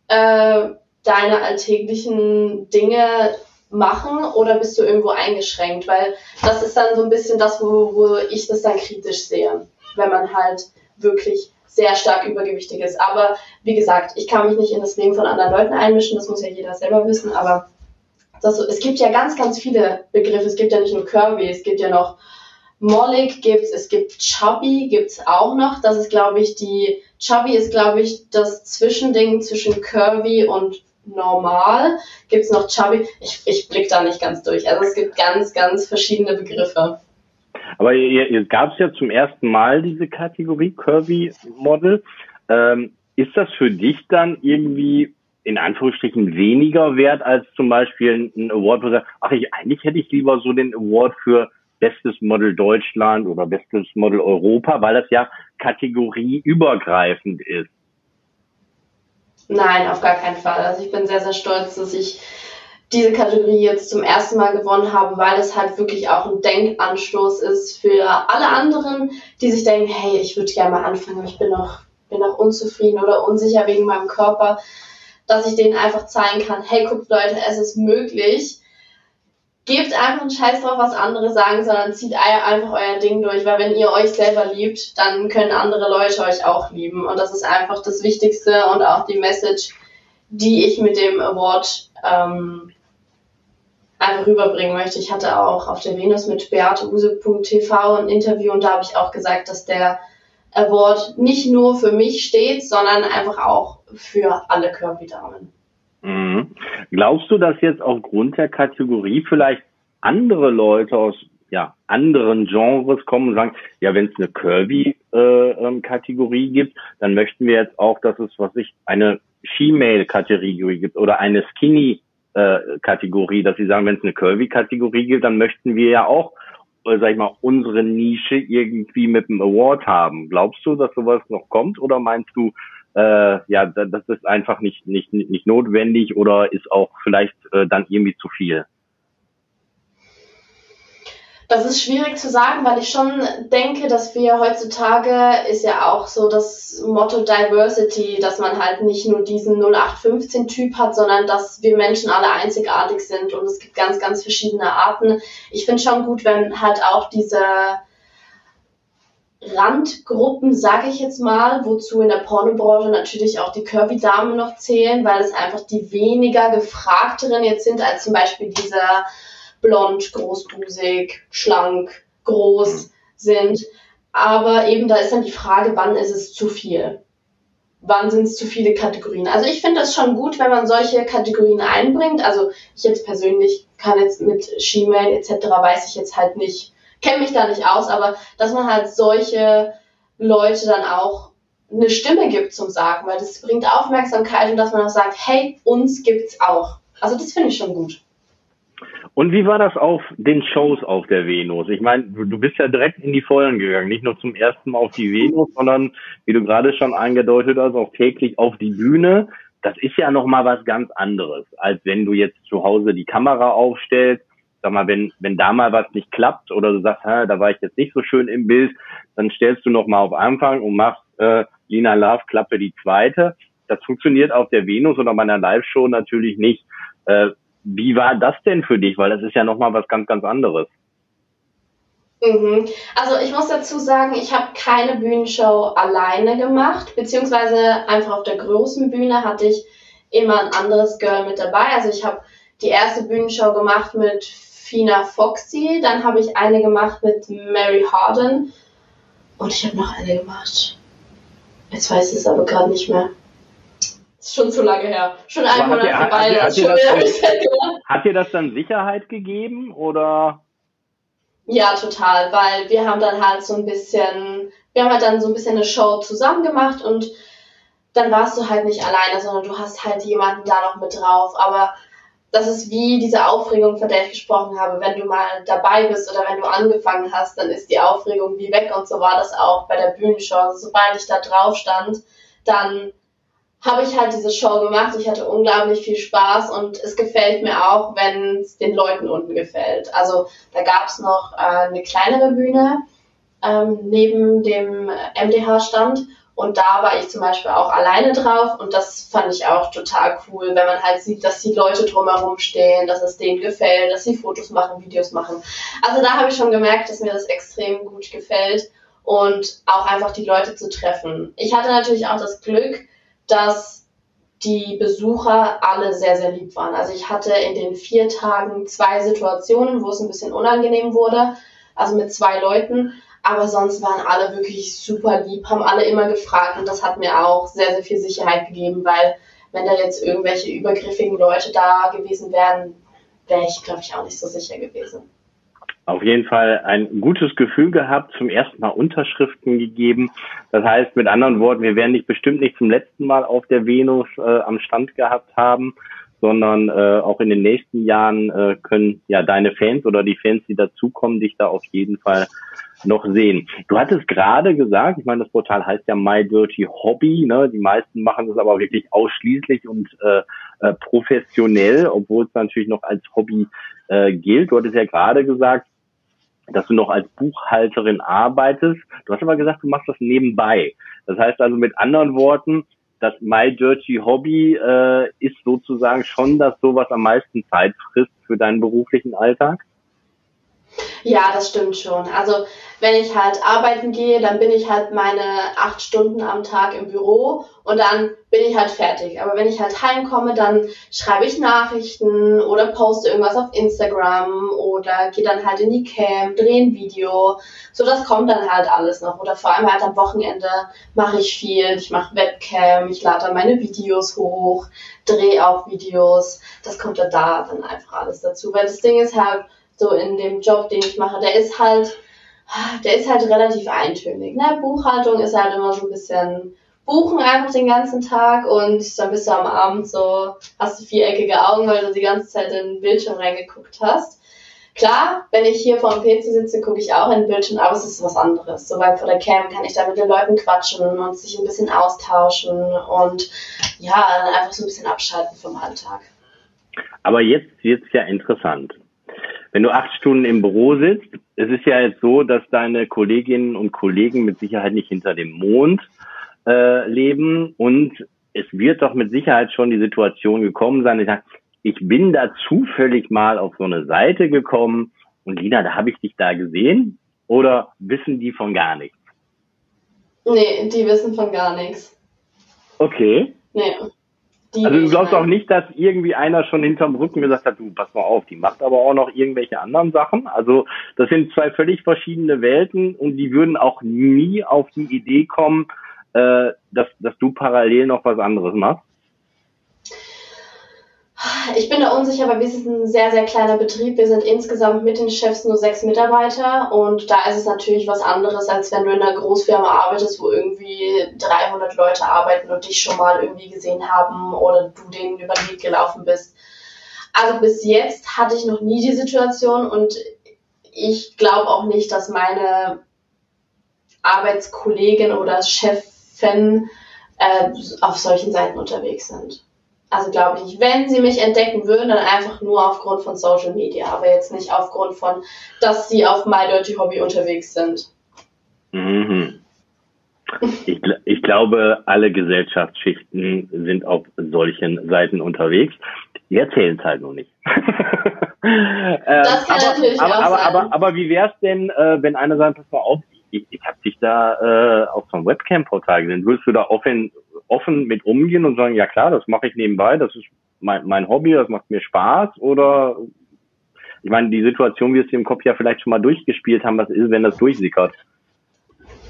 Speaker 3: äh, deine alltäglichen Dinge machen oder bist du irgendwo eingeschränkt? Weil das ist dann so ein bisschen das, wo, wo ich das dann kritisch sehe, wenn man halt wirklich sehr stark übergewichtig ist. Aber wie gesagt, ich kann mich nicht in das Leben von anderen Leuten einmischen, das muss ja jeder selber wissen, aber das, es gibt ja ganz, ganz viele Begriffe. Es gibt ja nicht nur Curvy, es gibt ja noch Mollig gibt's, es gibt Chubby gibt's auch noch. Das ist, glaube ich, die Chubby ist, glaube ich, das Zwischending zwischen Curvy und normal. Gibt's noch Chubby? Ich, ich blick da nicht ganz durch. Also es gibt ganz, ganz verschiedene Begriffe.
Speaker 2: Aber jetzt gab es ja zum ersten Mal diese Kategorie Curvy Model. Ähm, ist das für dich dann irgendwie in Anführungsstrichen weniger wert als zum Beispiel ein Award, wo du sagst, ach, ich, eigentlich hätte ich lieber so den Award für bestes Model Deutschland oder bestes Model Europa, weil das ja kategorieübergreifend ist.
Speaker 3: Nein, auf gar keinen Fall. Also ich bin sehr, sehr stolz, dass ich diese Kategorie jetzt zum ersten Mal gewonnen habe, weil es halt wirklich auch ein Denkanstoß ist für alle anderen, die sich denken, hey, ich würde gerne mal anfangen, aber ich bin noch, bin noch unzufrieden oder unsicher wegen meinem Körper, dass ich denen einfach zeigen kann, hey, guckt Leute, es ist möglich gebt einfach einen Scheiß drauf, was andere sagen, sondern zieht einfach euer Ding durch, weil wenn ihr euch selber liebt, dann können andere Leute euch auch lieben. Und das ist einfach das Wichtigste und auch die Message, die ich mit dem Award ähm, einfach rüberbringen möchte. Ich hatte auch auf der Venus mit beateuse.tv ein Interview und da habe ich auch gesagt, dass der Award nicht nur für mich steht, sondern einfach auch für alle Kirby-Damen.
Speaker 2: Mhm. Glaubst du, dass jetzt aufgrund der Kategorie vielleicht andere Leute aus ja, anderen Genres kommen und sagen, ja, wenn es eine Kirby-Kategorie äh, ähm, gibt, dann möchten wir jetzt auch, dass es, was ich, eine She-Mail-Kategorie gibt oder eine Skinny-Kategorie, dass sie sagen, wenn es eine Kirby-Kategorie gibt, dann möchten wir ja auch, äh, sag ich mal, unsere Nische irgendwie mit einem Award haben. Glaubst du, dass sowas noch kommt oder meinst du, äh, ja, das ist einfach nicht, nicht, nicht notwendig oder ist auch vielleicht äh, dann irgendwie zu viel?
Speaker 3: Das ist schwierig zu sagen, weil ich schon denke, dass wir heutzutage ist ja auch so das Motto Diversity, dass man halt nicht nur diesen 0815-Typ hat, sondern dass wir Menschen alle einzigartig sind und es gibt ganz, ganz verschiedene Arten. Ich finde schon gut, wenn halt auch diese Randgruppen, sage ich jetzt mal, wozu in der Pornobranche natürlich auch die Curvy-Damen noch zählen, weil es einfach die weniger gefragteren jetzt sind als zum Beispiel dieser blond, großbusig, schlank, groß sind. Aber eben da ist dann die Frage, wann ist es zu viel? Wann sind es zu viele Kategorien? Also ich finde das schon gut, wenn man solche Kategorien einbringt. Also ich jetzt persönlich kann jetzt mit She-Mail etc. weiß ich jetzt halt nicht, kenne mich da nicht aus, aber dass man halt solche Leute dann auch eine Stimme gibt zum Sagen, weil das bringt Aufmerksamkeit und dass man auch sagt, hey, uns gibt's auch. Also das finde ich schon gut.
Speaker 2: Und wie war das auf den Shows auf der Venus? Ich meine, du bist ja direkt in die Vollen gegangen, nicht nur zum ersten Mal auf die Venus, sondern wie du gerade schon eingedeutet hast, auch täglich auf die Bühne. Das ist ja noch mal was ganz anderes, als wenn du jetzt zu Hause die Kamera aufstellst. Sag mal, wenn wenn da mal was nicht klappt oder du sagst, da war ich jetzt nicht so schön im Bild, dann stellst du noch mal auf Anfang und machst äh, Lina Love Klappe die zweite. Das funktioniert auf der Venus oder bei einer Live-Show natürlich nicht. Äh, wie war das denn für dich? Weil das ist ja nochmal was ganz, ganz anderes.
Speaker 3: Mhm. Also ich muss dazu sagen, ich habe keine Bühnenshow alleine gemacht, beziehungsweise einfach auf der großen Bühne hatte ich immer ein anderes Girl mit dabei. Also ich habe die erste Bühnenshow gemacht mit Fina Foxy, dann habe ich eine gemacht mit Mary Harden und ich habe noch eine gemacht. Jetzt weiß ich es aber gerade nicht mehr ist schon zu lange her. Schon ein Monat vorbei. Hat, dir,
Speaker 2: hat dir das dann Sicherheit gegeben oder?
Speaker 3: Ja, total, weil wir haben dann halt so ein bisschen, wir haben halt dann so ein bisschen eine Show zusammen gemacht und dann warst du halt nicht alleine, sondern du hast halt jemanden da noch mit drauf. Aber das ist wie diese Aufregung, von der ich gesprochen habe. Wenn du mal dabei bist oder wenn du angefangen hast, dann ist die Aufregung wie weg und so war das auch bei der Bühnenshow. Also sobald ich da drauf stand, dann habe ich halt diese Show gemacht. Ich hatte unglaublich viel Spaß und es gefällt mir auch, wenn es den Leuten unten gefällt. Also da gab es noch äh, eine kleinere Bühne ähm, neben dem MDH-Stand und da war ich zum Beispiel auch alleine drauf und das fand ich auch total cool, wenn man halt sieht, dass die Leute drumherum stehen, dass es denen gefällt, dass sie Fotos machen, Videos machen. Also da habe ich schon gemerkt, dass mir das extrem gut gefällt und auch einfach die Leute zu treffen. Ich hatte natürlich auch das Glück, dass die Besucher alle sehr, sehr lieb waren. Also ich hatte in den vier Tagen zwei Situationen, wo es ein bisschen unangenehm wurde, also mit zwei Leuten, aber sonst waren alle wirklich super lieb, haben alle immer gefragt und das hat mir auch sehr, sehr viel Sicherheit gegeben, weil wenn da jetzt irgendwelche übergriffigen Leute da gewesen wären, wäre ich, glaube ich, auch nicht so sicher gewesen
Speaker 2: auf jeden Fall ein gutes Gefühl gehabt, zum ersten Mal Unterschriften gegeben. Das heißt, mit anderen Worten, wir werden dich bestimmt nicht zum letzten Mal auf der Venus äh, am Stand gehabt haben, sondern äh, auch in den nächsten Jahren äh, können ja deine Fans oder die Fans, die dazukommen, dich da auf jeden Fall noch sehen. Du hattest gerade gesagt, ich meine, das Portal heißt ja My Dirty Hobby. Ne? Die meisten machen das aber wirklich ausschließlich und äh, äh, professionell, obwohl es natürlich noch als Hobby äh, gilt. Du hattest ja gerade gesagt, dass du noch als Buchhalterin arbeitest. Du hast aber gesagt, du machst das nebenbei. Das heißt also mit anderen Worten, das My Dirty Hobby äh, ist sozusagen schon das so, was am meisten Zeit frisst für deinen beruflichen Alltag?
Speaker 3: Ja, das stimmt schon. Also wenn ich halt arbeiten gehe, dann bin ich halt meine acht Stunden am Tag im Büro und dann bin ich halt fertig. Aber wenn ich halt heimkomme, dann schreibe ich Nachrichten oder poste irgendwas auf Instagram oder gehe dann halt in die Cam, drehe ein Video. So, das kommt dann halt alles noch. Oder vor allem halt am Wochenende mache ich viel. Ich mache Webcam, ich lade dann meine Videos hoch, drehe auch Videos. Das kommt dann da dann einfach alles dazu. Weil das Ding ist halt, so in dem Job, den ich mache, der ist halt, der ist halt relativ eintönig. Ne? Buchhaltung ist halt immer so ein bisschen buchen einfach den ganzen Tag und dann bist du am Abend so, hast du viereckige Augen, weil du die ganze Zeit in den Bildschirm reingeguckt hast. Klar, wenn ich hier vor dem PC sitze, gucke ich auch in den Bildschirm, aber es ist was anderes. So, weil vor der Cam kann ich da mit den Leuten quatschen und sich ein bisschen austauschen und ja, einfach so ein bisschen abschalten vom Alltag.
Speaker 2: Aber jetzt wird's ja interessant wenn du acht Stunden im Büro sitzt, es ist ja jetzt so, dass deine Kolleginnen und Kollegen mit Sicherheit nicht hinter dem Mond äh, leben und es wird doch mit Sicherheit schon die Situation gekommen sein, ich, bin da zufällig mal auf so eine Seite gekommen und Lina, da habe ich dich da gesehen oder wissen die von gar nichts?
Speaker 3: Nee, die wissen von gar nichts.
Speaker 2: Okay.
Speaker 3: Nee.
Speaker 2: Also du glaubst auch nicht, dass irgendwie einer schon hinterm Rücken gesagt hat, du pass mal auf, die macht aber auch noch irgendwelche anderen Sachen. Also das sind zwei völlig verschiedene Welten und die würden auch nie auf die Idee kommen, äh, dass, dass du parallel noch was anderes machst.
Speaker 3: Ich bin da unsicher, weil wir sind ein sehr, sehr kleiner Betrieb. Wir sind insgesamt mit den Chefs nur sechs Mitarbeiter und da ist es natürlich was anderes, als wenn du in einer Großfirma arbeitest, wo irgendwie 300 Leute arbeiten und dich schon mal irgendwie gesehen haben oder du denen über den Weg gelaufen bist. Also bis jetzt hatte ich noch nie die Situation und ich glaube auch nicht, dass meine Arbeitskollegin oder Chefin äh, auf solchen Seiten unterwegs sind. Also glaube ich. Wenn sie mich entdecken würden, dann einfach nur aufgrund von Social Media, aber jetzt nicht aufgrund von, dass sie auf My Dirty Hobby unterwegs sind.
Speaker 2: Mhm. Ich, ich glaube, alle Gesellschaftsschichten sind auf solchen Seiten unterwegs. Die erzählen es halt nur nicht.
Speaker 3: das kann
Speaker 2: aber,
Speaker 3: natürlich
Speaker 2: aber,
Speaker 3: auch
Speaker 2: aber,
Speaker 3: sein.
Speaker 2: aber, aber wie wär's denn, äh, wenn einer sagt, pass mal auf, ich, ich habe dich da äh, auf so einem Webcam-Portal gesehen. Würdest du da offen, offen mit umgehen und sagen, ja klar, das mache ich nebenbei, das ist mein, mein Hobby, das macht mir Spaß? Oder ich meine, die Situation wirst du im Kopf ja vielleicht schon mal durchgespielt haben, was ist, wenn das durchsickert.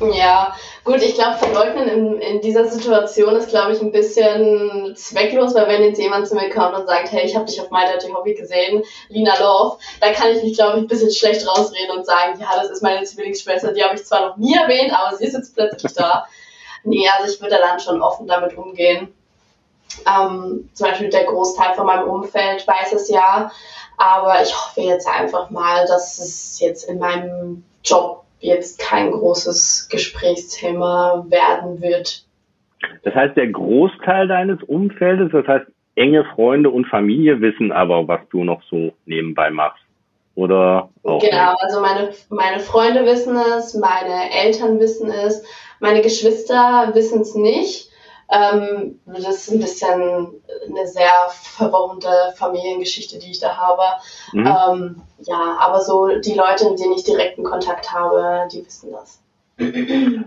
Speaker 3: Ja, gut, ich glaube, verleugnen in, in dieser Situation ist, glaube ich, ein bisschen zwecklos, weil wenn jetzt jemand zu mir kommt und sagt, hey, ich habe dich auf My Dirty Hobby gesehen, Lina Love, da kann ich mich, glaube ich, ein bisschen schlecht rausreden und sagen, ja, das ist meine Zwillingsschwester, die habe ich zwar noch nie erwähnt, aber sie ist jetzt plötzlich da. Nee, also ich würde dann schon offen damit umgehen. Ähm, zum Beispiel der Großteil von meinem Umfeld weiß es ja, aber ich hoffe jetzt einfach mal, dass es jetzt in meinem Job jetzt kein großes Gesprächsthema werden wird.
Speaker 2: Das heißt, der Großteil deines Umfeldes, das heißt, enge Freunde und Familie wissen aber, was du noch so nebenbei machst. Oder
Speaker 3: auch Genau, nicht? also meine, meine Freunde wissen es, meine Eltern wissen es, meine Geschwister wissen es nicht. Ähm, das ist ein bisschen eine sehr verworrene Familiengeschichte, die ich da habe. Mhm. Ähm, ja, aber so die Leute, mit denen ich direkten Kontakt habe, die wissen das.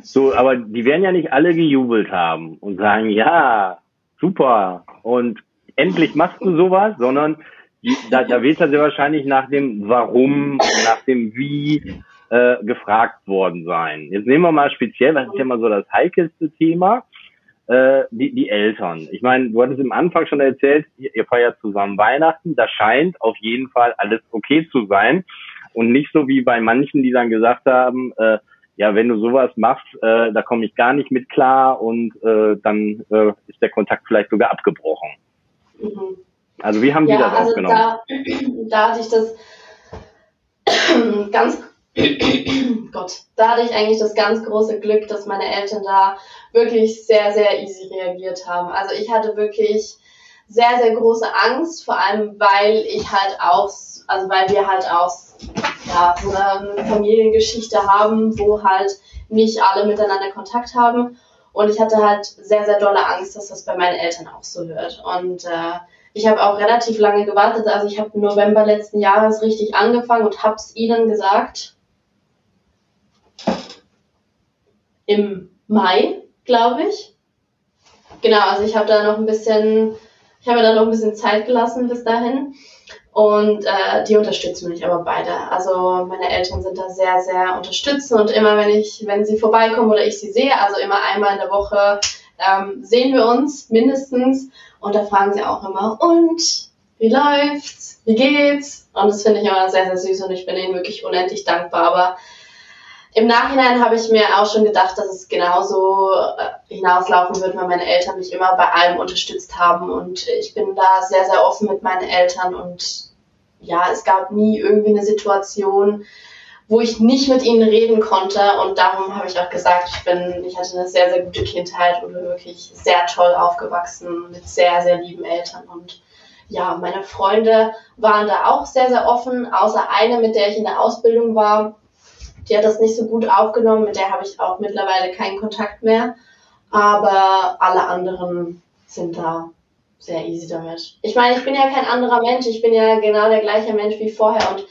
Speaker 2: So, aber die werden ja nicht alle gejubelt haben und sagen, ja, super und endlich machst du sowas, sondern da, da wird er sehr wahrscheinlich nach dem Warum, nach dem Wie äh, gefragt worden sein. Jetzt nehmen wir mal speziell, das ist ja mal so das heikelste Thema, äh, die, die Eltern. Ich meine, du hattest im Anfang schon erzählt, ihr, ihr feiert zusammen Weihnachten, da scheint auf jeden Fall alles okay zu sein und nicht so wie bei manchen, die dann gesagt haben, äh, ja, wenn du sowas machst, äh, da komme ich gar nicht mit klar und äh, dann äh, ist der Kontakt vielleicht sogar abgebrochen. Mhm. Also wie haben ja, die das also aufgenommen?
Speaker 3: Da, da hatte ich das ganz Gott, da hatte ich eigentlich das ganz große Glück, dass meine Eltern da wirklich sehr, sehr easy reagiert haben. Also ich hatte wirklich sehr, sehr große Angst, vor allem weil ich halt auch, also weil wir halt auch ja, so eine Familiengeschichte haben, wo halt nicht alle miteinander Kontakt haben. Und ich hatte halt sehr, sehr dolle Angst, dass das bei meinen Eltern auch so wird. Und äh, ich habe auch relativ lange gewartet. Also ich habe November letzten Jahres richtig angefangen und habe es ihnen gesagt im Mai, glaube ich. Genau, also ich habe da noch ein bisschen, ich habe da noch ein bisschen Zeit gelassen bis dahin. Und äh, die unterstützen mich aber beide. Also meine Eltern sind da sehr, sehr unterstützend und immer wenn ich, wenn sie vorbeikommen oder ich sie sehe, also immer einmal in der Woche ähm, sehen wir uns mindestens und da fragen sie auch immer, und wie läuft's? Wie geht's? Und das finde ich immer sehr, sehr süß und ich bin ihnen wirklich unendlich dankbar. Aber im Nachhinein habe ich mir auch schon gedacht, dass es genauso äh, hinauslaufen wird, weil meine Eltern mich immer bei allem unterstützt haben. Und ich bin da sehr, sehr offen mit meinen Eltern. Und ja, es gab nie irgendwie eine Situation, wo ich nicht mit ihnen reden konnte. Und darum habe ich auch gesagt, ich bin, ich hatte eine sehr, sehr gute Kindheit und bin wirklich sehr toll aufgewachsen mit sehr, sehr lieben Eltern. Und ja, meine Freunde waren da auch sehr, sehr offen, außer eine, mit der ich in der Ausbildung war die hat das nicht so gut aufgenommen, mit der habe ich auch mittlerweile keinen Kontakt mehr. Aber alle anderen sind da sehr easy damit. Ich meine, ich bin ja kein anderer Mensch, ich bin ja genau der gleiche Mensch wie vorher und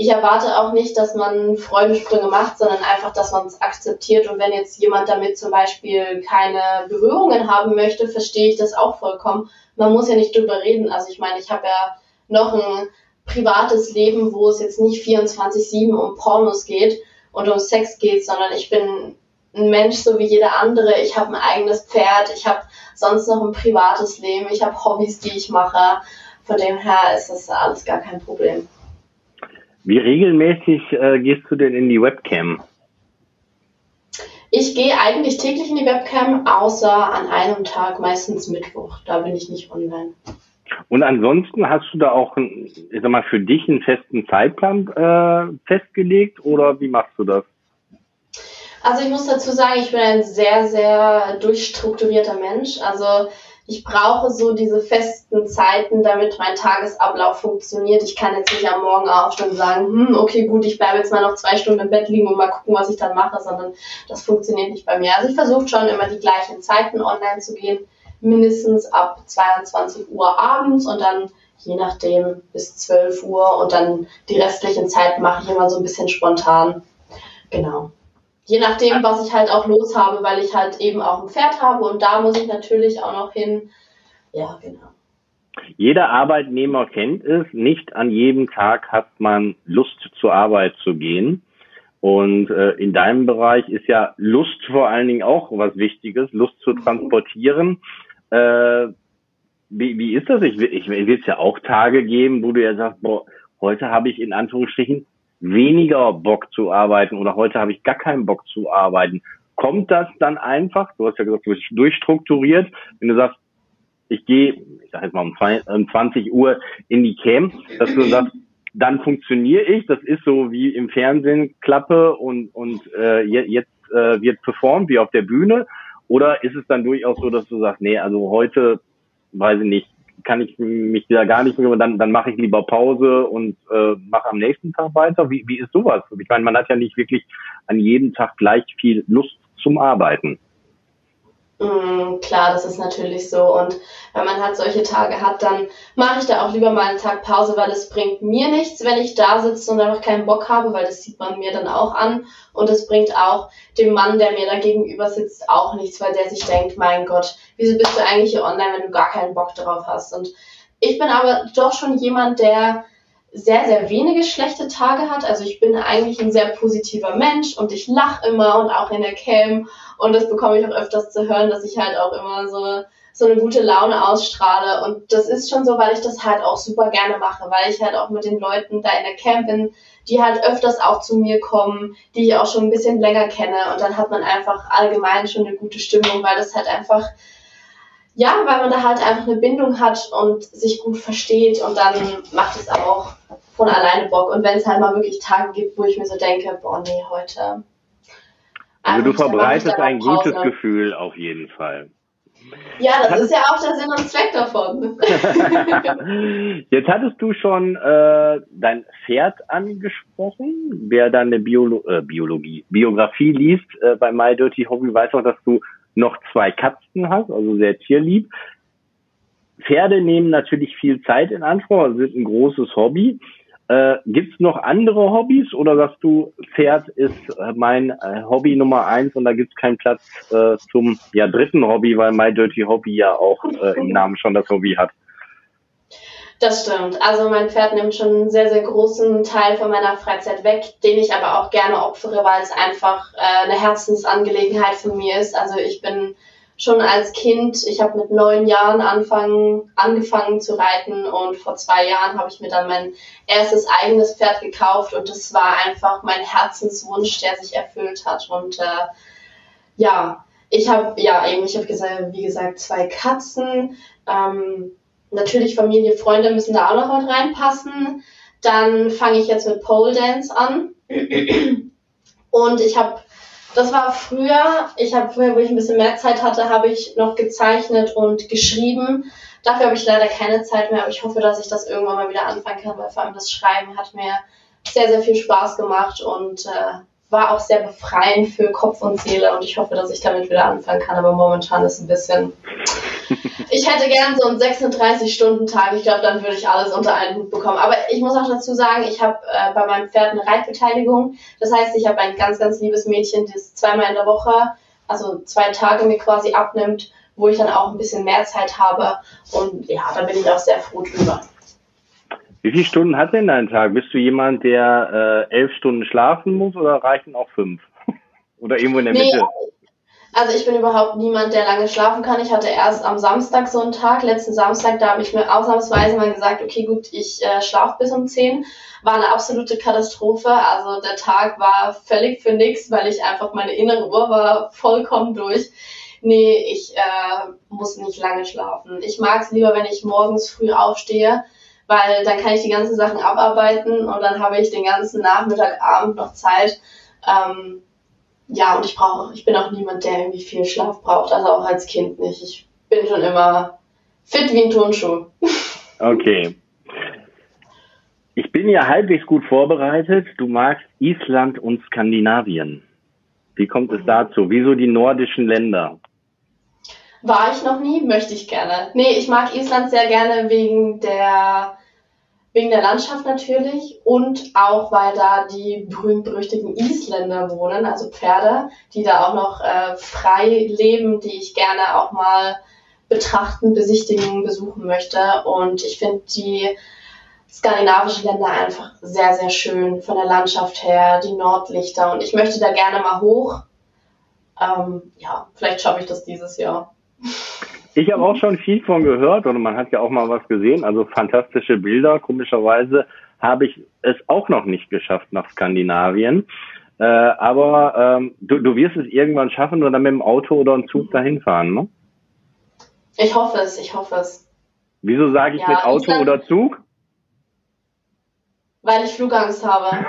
Speaker 3: ich erwarte auch nicht, dass man Freudensprünge macht, sondern einfach, dass man es akzeptiert. Und wenn jetzt jemand damit zum Beispiel keine Berührungen haben möchte, verstehe ich das auch vollkommen. Man muss ja nicht drüber reden. Also ich meine, ich habe ja noch ein privates Leben, wo es jetzt nicht 24-7 um Pornos geht und um Sex geht, sondern ich bin ein Mensch so wie jeder andere. Ich habe ein eigenes Pferd, ich habe sonst noch ein privates Leben, ich habe Hobbys, die ich mache. Von dem her ist das alles gar kein Problem.
Speaker 2: Wie regelmäßig äh, gehst du denn in die Webcam?
Speaker 3: Ich gehe eigentlich täglich in die Webcam, außer an einem Tag, meistens Mittwoch. Da bin ich nicht online.
Speaker 2: Und ansonsten hast du da auch, ich sag mal, für dich einen festen Zeitplan äh, festgelegt oder wie machst du das?
Speaker 3: Also ich muss dazu sagen, ich bin ein sehr, sehr durchstrukturierter Mensch. Also ich brauche so diese festen Zeiten, damit mein Tagesablauf funktioniert. Ich kann jetzt nicht am Morgen aufstehen und sagen, hm, okay, gut, ich bleibe jetzt mal noch zwei Stunden im Bett liegen und mal gucken, was ich dann mache, sondern das funktioniert nicht bei mir. Also ich versuche schon immer die gleichen Zeiten online zu gehen, mindestens ab 22 Uhr abends und dann je nachdem bis 12 Uhr und dann die restlichen Zeiten mache ich immer so ein bisschen spontan. Genau. Je nachdem, was ich halt auch los habe, weil ich halt eben auch ein Pferd habe und da muss ich natürlich auch noch hin. Ja, genau.
Speaker 2: Jeder Arbeitnehmer kennt es, nicht an jedem Tag hat man Lust zur Arbeit zu gehen. Und äh, in deinem Bereich ist ja Lust vor allen Dingen auch was Wichtiges, Lust zu transportieren. Äh, wie, wie ist das? Ich, ich, ich will es ja auch Tage geben, wo du ja sagst, boah, heute habe ich in Anführungsstrichen weniger Bock zu arbeiten oder heute habe ich gar keinen Bock zu arbeiten. Kommt das dann einfach, du hast ja gesagt, du bist durchstrukturiert, wenn du sagst, ich gehe, ich sag jetzt mal um 20 Uhr in die Camp, dass du sagst, dann funktioniere ich, das ist so wie im Fernsehen Klappe und, und äh, jetzt äh, wird performt wie auf der Bühne oder ist es dann durchaus so, dass du sagst, nee, also heute, weiß ich nicht, kann ich mich da gar nicht mehr, dann, dann mache ich lieber Pause und äh, mache am nächsten Tag weiter. Wie, wie ist sowas? Ich meine, man hat ja nicht wirklich an jedem Tag gleich viel Lust zum Arbeiten.
Speaker 3: Mm, klar, das ist natürlich so. Und wenn man halt solche Tage hat, dann mache ich da auch lieber mal einen Tag Pause, weil es bringt mir nichts, wenn ich da sitze und einfach keinen Bock habe, weil das sieht man mir dann auch an. Und es bringt auch dem Mann, der mir da gegenüber sitzt, auch nichts, weil der sich denkt, mein Gott, wieso bist du eigentlich hier online, wenn du gar keinen Bock drauf hast? Und ich bin aber doch schon jemand, der sehr, sehr wenige schlechte Tage hat. Also ich bin eigentlich ein sehr positiver Mensch und ich lache immer und auch in der Cam und das bekomme ich auch öfters zu hören, dass ich halt auch immer so, so eine gute Laune ausstrahle. Und das ist schon so, weil ich das halt auch super gerne mache, weil ich halt auch mit den Leuten da in der Camp bin, die halt öfters auch zu mir kommen, die ich auch schon ein bisschen länger kenne. Und dann hat man einfach allgemein schon eine gute Stimmung, weil das halt einfach ja, weil man da halt einfach eine Bindung hat und sich gut versteht und dann macht es auch von alleine Bock. Und wenn es halt mal wirklich Tage gibt, wo ich mir so denke, boah, nee, heute.
Speaker 2: Also du verbreitest ein gutes Pause. Gefühl auf jeden Fall.
Speaker 3: Ja, das Hat ist ja auch der Sinn und Zweck davon.
Speaker 2: Jetzt hattest du schon äh, dein Pferd angesprochen. Wer deine Biolo äh, Biologie, Biografie liest äh, bei My Dirty Hobby, weiß auch, dass du noch zwei Katzen hast, also sehr tierlieb. Pferde nehmen natürlich viel Zeit in Anspruch, also sind ein großes Hobby. Äh, Gibt es noch andere Hobbys oder sagst du, Pferd ist äh, mein äh, Hobby Nummer eins und da gibt es keinen Platz äh, zum ja, dritten Hobby, weil My Dirty Hobby ja auch äh, im Namen schon das Hobby hat?
Speaker 3: Das stimmt. Also mein Pferd nimmt schon einen sehr, sehr großen Teil von meiner Freizeit weg, den ich aber auch gerne opfere, weil es einfach äh, eine Herzensangelegenheit von mir ist. Also ich bin schon als Kind, ich habe mit neun Jahren anfangen, angefangen zu reiten und vor zwei Jahren habe ich mir dann mein erstes eigenes Pferd gekauft und das war einfach mein Herzenswunsch, der sich erfüllt hat. Und äh, ja, ich habe ja eben, ich habe gesagt, wie gesagt, zwei Katzen. Ähm, Natürlich Familie, Freunde müssen da auch noch mit reinpassen. Dann fange ich jetzt mit Pole Dance an. Und ich habe, das war früher, ich habe früher, wo ich ein bisschen mehr Zeit hatte, habe ich noch gezeichnet und geschrieben. Dafür habe ich leider keine Zeit mehr, aber ich hoffe, dass ich das irgendwann mal wieder anfangen kann, weil vor allem das Schreiben hat mir sehr, sehr viel Spaß gemacht und äh, war auch sehr befreiend für Kopf und Seele und ich hoffe, dass ich damit wieder anfangen kann, aber momentan ist ein bisschen. Ich hätte gern so einen 36-Stunden-Tag. Ich glaube, dann würde ich alles unter einen Hut bekommen. Aber ich muss auch dazu sagen, ich habe äh, bei meinem Pferd eine Reitbeteiligung. Das heißt, ich habe ein ganz, ganz liebes Mädchen, das zweimal in der Woche, also zwei Tage mir quasi abnimmt, wo ich dann auch ein bisschen mehr Zeit habe. Und ja, da bin ich auch sehr froh drüber.
Speaker 2: Wie viele Stunden hat denn dein Tag? Bist du jemand, der äh, elf Stunden schlafen muss oder reichen auch fünf? oder irgendwo in der nee, Mitte?
Speaker 3: Also ich bin überhaupt niemand, der lange schlafen kann. Ich hatte erst am Samstag so einen Tag, letzten Samstag, da habe ich mir ausnahmsweise mal gesagt, okay gut, ich äh, schlafe bis um zehn. War eine absolute Katastrophe. Also der Tag war völlig für nix, weil ich einfach meine innere Uhr war vollkommen durch. nee, ich äh, muss nicht lange schlafen. Ich mag es lieber, wenn ich morgens früh aufstehe, weil dann kann ich die ganzen Sachen abarbeiten und dann habe ich den ganzen Nachmittag, Abend noch Zeit. Ähm, ja, und ich brauche, ich bin auch niemand, der irgendwie viel Schlaf braucht, also auch als Kind nicht. Ich bin schon immer fit wie ein Turnschuh.
Speaker 2: Okay. Ich bin ja halbwegs gut vorbereitet. Du magst Island und Skandinavien. Wie kommt es dazu? Wieso die nordischen Länder?
Speaker 3: War ich noch nie, möchte ich gerne. Nee, ich mag Island sehr gerne wegen der, wegen der Landschaft natürlich und auch, weil da die berühmt-berüchtigten Isländer wohnen, also Pferde, die da auch noch äh, frei leben, die ich gerne auch mal betrachten, besichtigen, besuchen möchte. Und ich finde die skandinavischen Länder einfach sehr, sehr schön von der Landschaft her, die Nordlichter. Und ich möchte da gerne mal hoch. Ähm, ja, vielleicht schaffe ich das dieses Jahr.
Speaker 2: Ich habe auch schon viel von gehört und man hat ja auch mal was gesehen. Also fantastische Bilder. Komischerweise habe ich es auch noch nicht geschafft nach Skandinavien. Äh, aber ähm, du, du wirst es irgendwann schaffen oder mit dem Auto oder einem Zug dahin fahren, ne?
Speaker 3: Ich hoffe es, ich hoffe es.
Speaker 2: Wieso sage ich ja, mit Auto oder Zug?
Speaker 3: Weil ich Flugangst habe.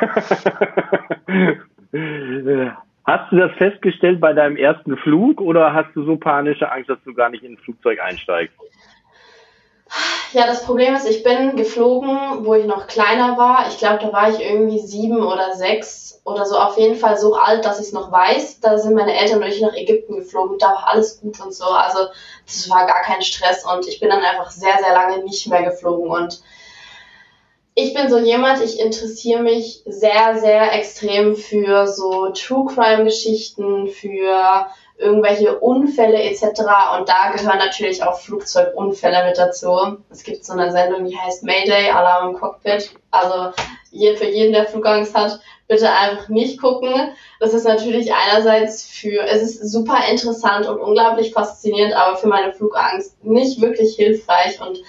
Speaker 2: hast du das festgestellt bei deinem ersten Flug oder hast du so panische Angst, dass du gar nicht in ein Flugzeug einsteigst?
Speaker 3: Ja, das Problem ist, ich bin geflogen, wo ich noch kleiner war. Ich glaube, da war ich irgendwie sieben oder sechs oder so. Auf jeden Fall so alt, dass ich es noch weiß. Da sind meine Eltern ich nach Ägypten geflogen. Da war alles gut und so. Also das war gar kein Stress und ich bin dann einfach sehr, sehr lange nicht mehr geflogen. Und ich bin so jemand, ich interessiere mich sehr, sehr extrem für so True Crime Geschichten, für irgendwelche Unfälle etc. Und da gehören natürlich auch Flugzeugunfälle mit dazu. Es gibt so eine Sendung, die heißt Mayday, Alarm im Cockpit. Also für jeden, der Flugangst hat, bitte einfach nicht gucken. Das ist natürlich einerseits für, es ist super interessant und unglaublich faszinierend, aber für meine Flugangst nicht wirklich hilfreich und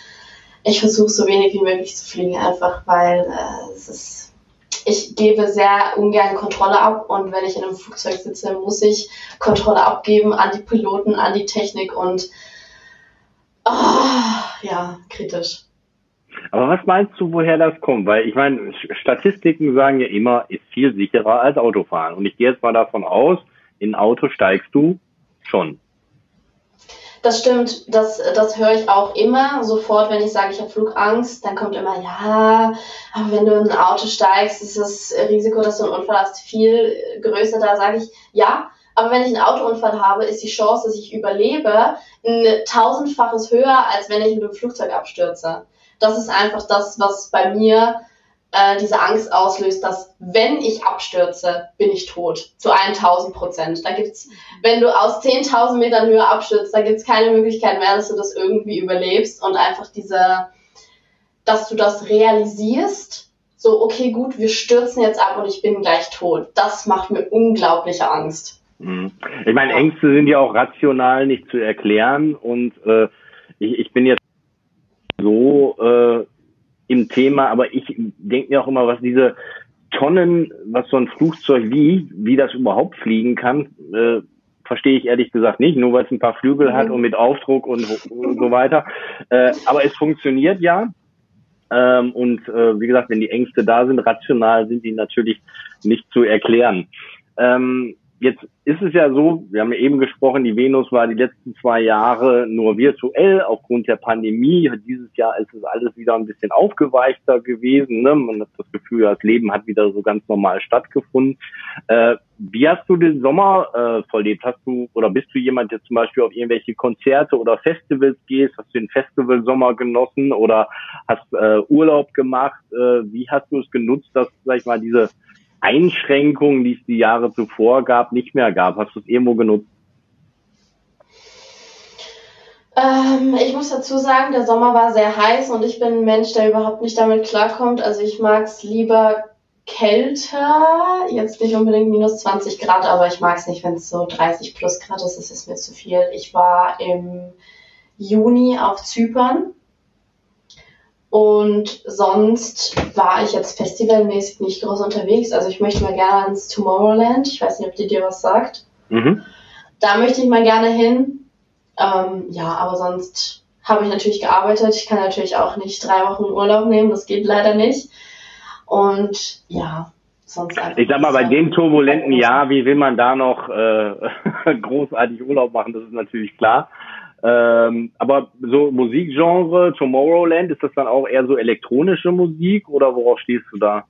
Speaker 3: ich versuche so wenig wie möglich zu fliegen, einfach weil äh, es ist ich gebe sehr ungern Kontrolle ab und wenn ich in einem Flugzeug sitze, muss ich Kontrolle abgeben an die Piloten, an die Technik und oh, ja, kritisch.
Speaker 2: Aber was meinst du, woher das kommt? Weil ich meine, Statistiken sagen ja immer, ist viel sicherer als Autofahren. Und ich gehe jetzt mal davon aus, in ein Auto steigst du schon.
Speaker 3: Das stimmt, das, das höre ich auch immer sofort, wenn ich sage, ich habe Flugangst, dann kommt immer, ja, aber wenn du in ein Auto steigst, ist das Risiko, dass du einen Unfall hast, viel größer. Da sage ich, ja, aber wenn ich einen Autounfall habe, ist die Chance, dass ich überlebe, ein tausendfaches höher, als wenn ich mit dem Flugzeug abstürze. Das ist einfach das, was bei mir äh, diese Angst auslöst, dass wenn ich abstürze, bin ich tot. Zu 1000 Prozent. Da gibt's, wenn du aus 10.000 Metern Höhe abstürzt, da gibt's keine Möglichkeit mehr, dass du das irgendwie überlebst und einfach diese, dass du das realisierst, so, okay, gut, wir stürzen jetzt ab und ich bin gleich tot. Das macht mir unglaubliche Angst.
Speaker 2: Mhm. Ich meine, Ängste sind ja auch rational nicht zu erklären und äh, ich, ich bin jetzt so äh, im Thema, aber ich denke mir auch immer, was diese Tonnen, was so ein Flugzeug wiegt, wie das überhaupt fliegen kann, äh, verstehe ich ehrlich gesagt nicht, nur weil es ein paar Flügel mhm. hat und mit Aufdruck und, und so weiter. Äh, aber es funktioniert ja. Ähm, und äh, wie gesagt, wenn die Ängste da sind, rational sind die natürlich nicht zu erklären. Ähm, Jetzt ist es ja so, wir haben ja eben gesprochen, die Venus war die letzten zwei Jahre nur virtuell aufgrund der Pandemie. Dieses Jahr ist es alles wieder ein bisschen aufgeweichter gewesen. Ne? Man hat das Gefühl, das Leben hat wieder so ganz normal stattgefunden. Äh, wie hast du den Sommer äh, verlebt? Hast du oder bist du jemand, der zum Beispiel auf irgendwelche Konzerte oder Festivals gehst? Hast du den Festivalsommer genossen oder hast äh, Urlaub gemacht? Äh, wie hast du es genutzt, dass, sag ich mal, diese Einschränkungen, die es die Jahre zuvor gab, nicht mehr gab? Hast du es irgendwo genutzt?
Speaker 3: Ähm, ich muss dazu sagen, der Sommer war sehr heiß und ich bin ein Mensch, der überhaupt nicht damit klarkommt. Also ich mag es lieber kälter, jetzt nicht unbedingt minus 20 Grad, aber ich mag es nicht, wenn es so 30 plus Grad ist, das ist mir zu viel. Ich war im Juni auf Zypern und sonst war ich jetzt festivalmäßig nicht groß unterwegs. Also ich möchte mal gerne ins Tomorrowland. Ich weiß nicht, ob die dir was sagt. Mhm. da möchte ich mal gerne hin. Ähm, ja, aber sonst habe ich natürlich gearbeitet. Ich kann natürlich auch nicht drei Wochen Urlaub nehmen, das geht leider nicht. Und ja, sonst einfach.
Speaker 2: Ich sag mal, bei dem turbulenten Jahr, wie will man da noch äh, großartig Urlaub machen, das ist natürlich klar. Ähm, aber so Musikgenre, Tomorrowland, ist das dann auch eher so elektronische Musik oder worauf stehst du da?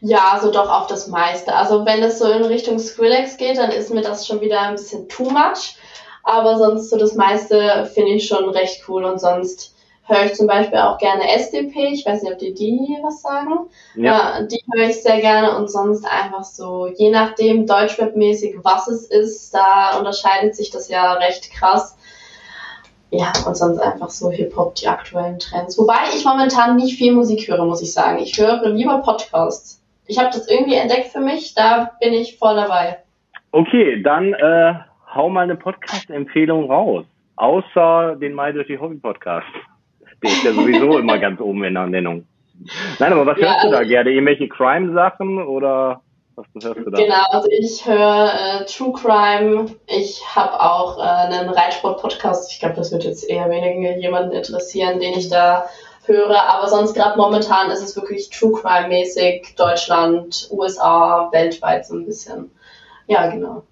Speaker 3: Ja, so doch auf das meiste. Also wenn es so in Richtung Skrillex geht, dann ist mir das schon wieder ein bisschen too much. Aber sonst so das meiste finde ich schon recht cool und sonst höre ich zum Beispiel auch gerne SDP. Ich weiß nicht, ob die die was sagen. Ja. ja die höre ich sehr gerne und sonst einfach so, je nachdem Deutschrap-mäßig, was es ist, da unterscheidet sich das ja recht krass. Ja, und sonst einfach so Hip-Hop, die aktuellen Trends. Wobei ich momentan nicht viel Musik höre, muss ich sagen. Ich höre lieber Podcasts. Ich habe das irgendwie entdeckt für mich, da bin ich voll dabei.
Speaker 2: Okay, dann äh, hau mal eine Podcast-Empfehlung raus. Außer den My Dirty Hobby Podcast. Der ist ja sowieso immer ganz oben in der Nennung. Nein, aber was ja, hörst du da also, gerne? Irgendwelche Crime-Sachen oder was hörst du da?
Speaker 3: Genau, also ich höre äh, True Crime. Ich habe auch äh, einen Reitsport-Podcast. Ich glaube, das wird jetzt eher weniger jemanden interessieren, den ich da höre. Aber sonst gerade momentan ist es wirklich True Crime-mäßig. Deutschland, USA, weltweit so ein bisschen. Ja, genau.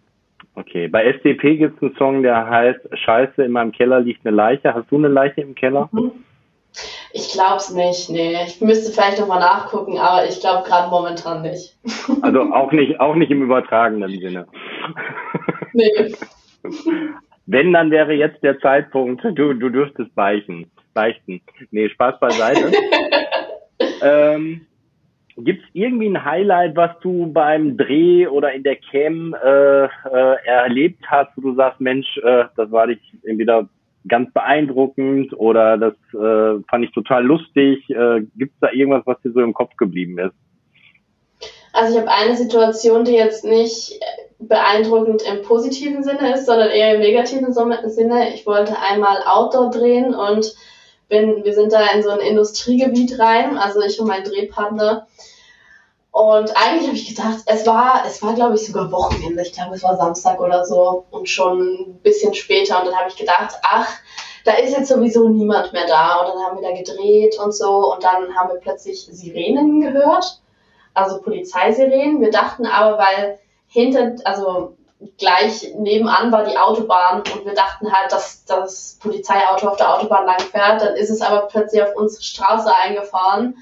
Speaker 2: Okay, bei SDP gibt es einen Song, der heißt Scheiße, in meinem Keller liegt eine Leiche. Hast du eine Leiche im Keller? Mhm.
Speaker 3: Ich glaub's nicht, nee. Ich müsste vielleicht nochmal nachgucken, aber ich glaube gerade momentan nicht.
Speaker 2: Also auch nicht, auch nicht im übertragenen Sinne. Nee. Wenn, dann wäre jetzt der Zeitpunkt, du, du dürftest beichten. beichten. Nee, Spaß beiseite. ähm, Gibt es irgendwie ein Highlight, was du beim Dreh oder in der Cam äh, äh, erlebt hast, wo du sagst, Mensch, äh, das war dich entweder ganz beeindruckend oder das äh, fand ich total lustig. Äh, Gibt es da irgendwas, was dir so im Kopf geblieben ist?
Speaker 3: Also ich habe eine Situation, die jetzt nicht beeindruckend im positiven Sinne ist, sondern eher im negativen Sinne. Ich wollte einmal Outdoor drehen und bin, wir sind da in so ein Industriegebiet rein, also ich und mein Drehpartner. Und eigentlich habe ich gedacht, es war, es war glaube ich sogar Wochenende. Ich glaube, es war Samstag oder so und schon ein bisschen später. Und dann habe ich gedacht, ach, da ist jetzt sowieso niemand mehr da. Und dann haben wir da gedreht und so. Und dann haben wir plötzlich Sirenen gehört, also Polizeisirenen. Wir dachten aber, weil hinter, also gleich nebenan war die Autobahn und wir dachten halt, dass das Polizeiauto auf der Autobahn lang fährt. Dann ist es aber plötzlich auf unsere Straße eingefahren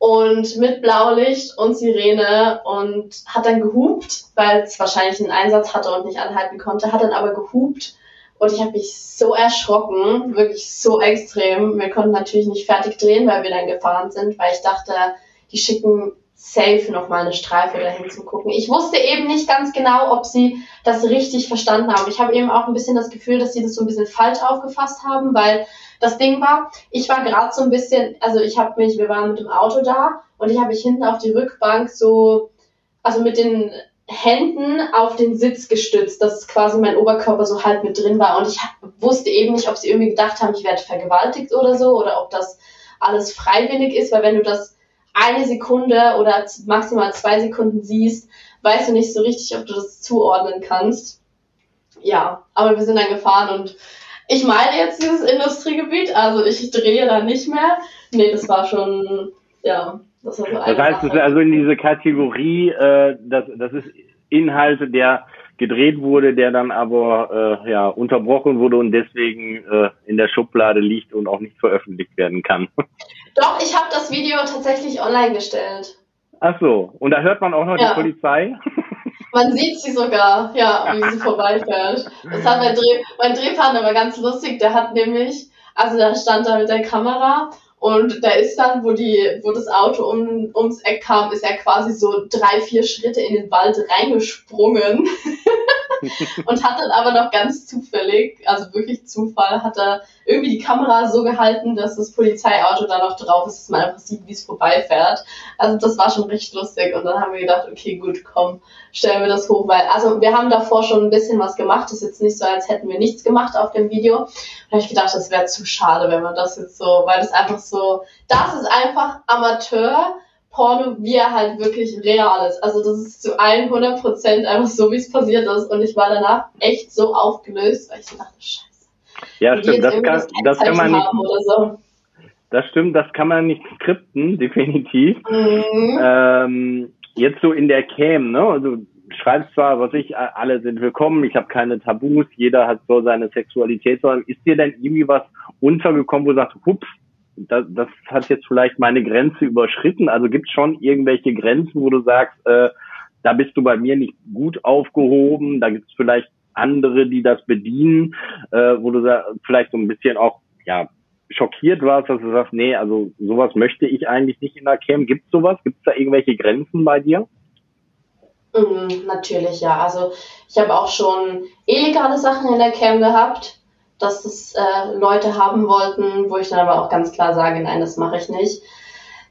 Speaker 3: und mit Blaulicht und Sirene und hat dann gehupt, weil es wahrscheinlich einen Einsatz hatte und nicht anhalten konnte, hat dann aber gehupt und ich habe mich so erschrocken, wirklich so extrem. Wir konnten natürlich nicht fertig drehen, weil wir dann gefahren sind, weil ich dachte, die schicken safe noch mal eine Streife dahin zu gucken. Ich wusste eben nicht ganz genau, ob sie das richtig verstanden haben. Ich habe eben auch ein bisschen das Gefühl, dass sie das so ein bisschen falsch aufgefasst haben, weil das Ding war, ich war gerade so ein bisschen, also ich habe mich, wir waren mit dem Auto da und ich habe mich hinten auf die Rückbank so, also mit den Händen auf den Sitz gestützt, dass quasi mein Oberkörper so halb mit drin war. Und ich wusste eben nicht, ob sie irgendwie gedacht haben, ich werde vergewaltigt oder so, oder ob das alles freiwillig ist, weil wenn du das eine Sekunde oder maximal zwei Sekunden siehst, weißt du nicht so richtig, ob du das zuordnen kannst. Ja, aber wir sind dann gefahren und ich meine jetzt dieses Industriegebiet, also ich drehe da nicht mehr. Nee, das war schon, ja, das war so
Speaker 2: Das heißt, es ist also in diese Kategorie, äh, das, das ist Inhalte, der gedreht wurde, der dann aber äh, ja unterbrochen wurde und deswegen äh, in der Schublade liegt und auch nicht veröffentlicht werden kann.
Speaker 3: Doch, ich habe das Video tatsächlich online gestellt.
Speaker 2: Ach so, und da hört man auch noch ja. die Polizei?
Speaker 3: Man sieht sie sogar, ja, wie sie vorbeifährt. Das hat mein, Dreh, mein Drehpartner war ganz lustig, der hat nämlich, also der stand da mit der Kamera und da ist dann, wo die, wo das Auto um, ums Eck kam, ist er quasi so drei, vier Schritte in den Wald reingesprungen. und hat dann aber noch ganz zufällig, also wirklich Zufall, hat er irgendwie die Kamera so gehalten, dass das Polizeiauto da noch drauf ist, dass man einfach sieht, wie es vorbeifährt. Also das war schon recht lustig und dann haben wir gedacht, okay, gut, komm, stellen wir das hoch, weil, also wir haben davor schon ein bisschen was gemacht, das ist jetzt nicht so, als hätten wir nichts gemacht auf dem Video. Da habe ich gedacht, das wäre zu schade, wenn man das jetzt so, weil das einfach so, das ist einfach Amateur Porno, wie er halt wirklich real ist. Also das ist zu 100 Prozent einfach so, wie es passiert ist. Und ich war danach echt so aufgelöst, weil ich dachte, scheiße.
Speaker 2: Ja, stimmt, das kann, das kann man nicht. So. Das stimmt, das kann man nicht skripten, definitiv. Mhm. Ähm, jetzt so in der Cam, ne? Also schreibst zwar, was ich, alle sind willkommen, ich habe keine Tabus, jeder hat so seine Sexualität. Ist dir denn irgendwie was untergekommen, wo du sagst, hups, das, das hat jetzt vielleicht meine Grenze überschritten? Also gibt es schon irgendwelche Grenzen, wo du sagst, äh, da bist du bei mir nicht gut aufgehoben, da gibt es vielleicht andere, die das bedienen, äh, wo du da vielleicht so ein bisschen auch ja schockiert warst, dass du sagst, nee, also sowas möchte ich eigentlich nicht in der Cam. Gibt es sowas? Gibt es da irgendwelche Grenzen bei dir?
Speaker 3: Mhm, natürlich, ja. Also ich habe auch schon illegale Sachen in der Cam gehabt, dass das äh, Leute haben wollten, wo ich dann aber auch ganz klar sage, nein, das mache ich nicht.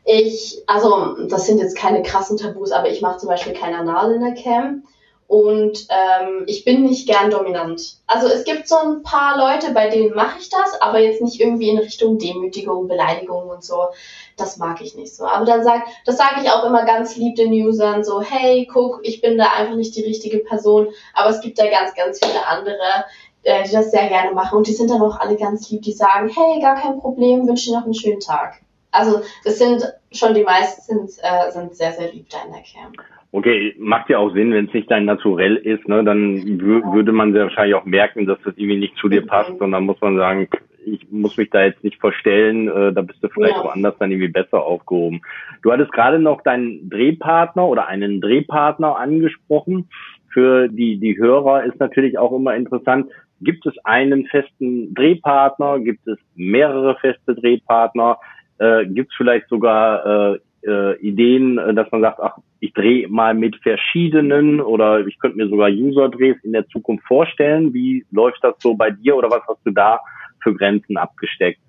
Speaker 3: Ich, also das sind jetzt keine krassen Tabus, aber ich mache zum Beispiel kein Anal in der Cam. Und ähm, ich bin nicht gern dominant. Also es gibt so ein paar Leute, bei denen mache ich das, aber jetzt nicht irgendwie in Richtung Demütigung, Beleidigung und so. Das mag ich nicht so. Aber dann sag, das sage ich auch immer ganz lieb den Usern so, hey, guck, ich bin da einfach nicht die richtige Person. Aber es gibt da ganz, ganz viele andere, äh, die das sehr gerne machen. Und die sind dann auch alle ganz lieb, die sagen, hey, gar kein Problem, wünsche dir noch einen schönen Tag. Also das sind schon die meisten sind, äh, sind sehr, sehr lieb da in der Cam.
Speaker 2: Okay, macht ja auch Sinn, wenn es nicht dein Naturell ist, ne, dann würde man sehr wahrscheinlich auch merken, dass das irgendwie nicht zu dir passt, und dann muss man sagen, ich muss mich da jetzt nicht verstellen, äh, da bist du vielleicht ja. woanders dann irgendwie besser aufgehoben. Du hattest gerade noch deinen Drehpartner oder einen Drehpartner angesprochen. Für die, die Hörer ist natürlich auch immer interessant, gibt es einen festen Drehpartner, gibt es mehrere feste Drehpartner, äh, gibt es vielleicht sogar äh, äh, Ideen, äh, dass man sagt, ach, ich drehe mal mit verschiedenen oder ich könnte mir sogar User-Drehs in der Zukunft vorstellen. Wie läuft das so bei dir oder was hast du da für Grenzen abgesteckt?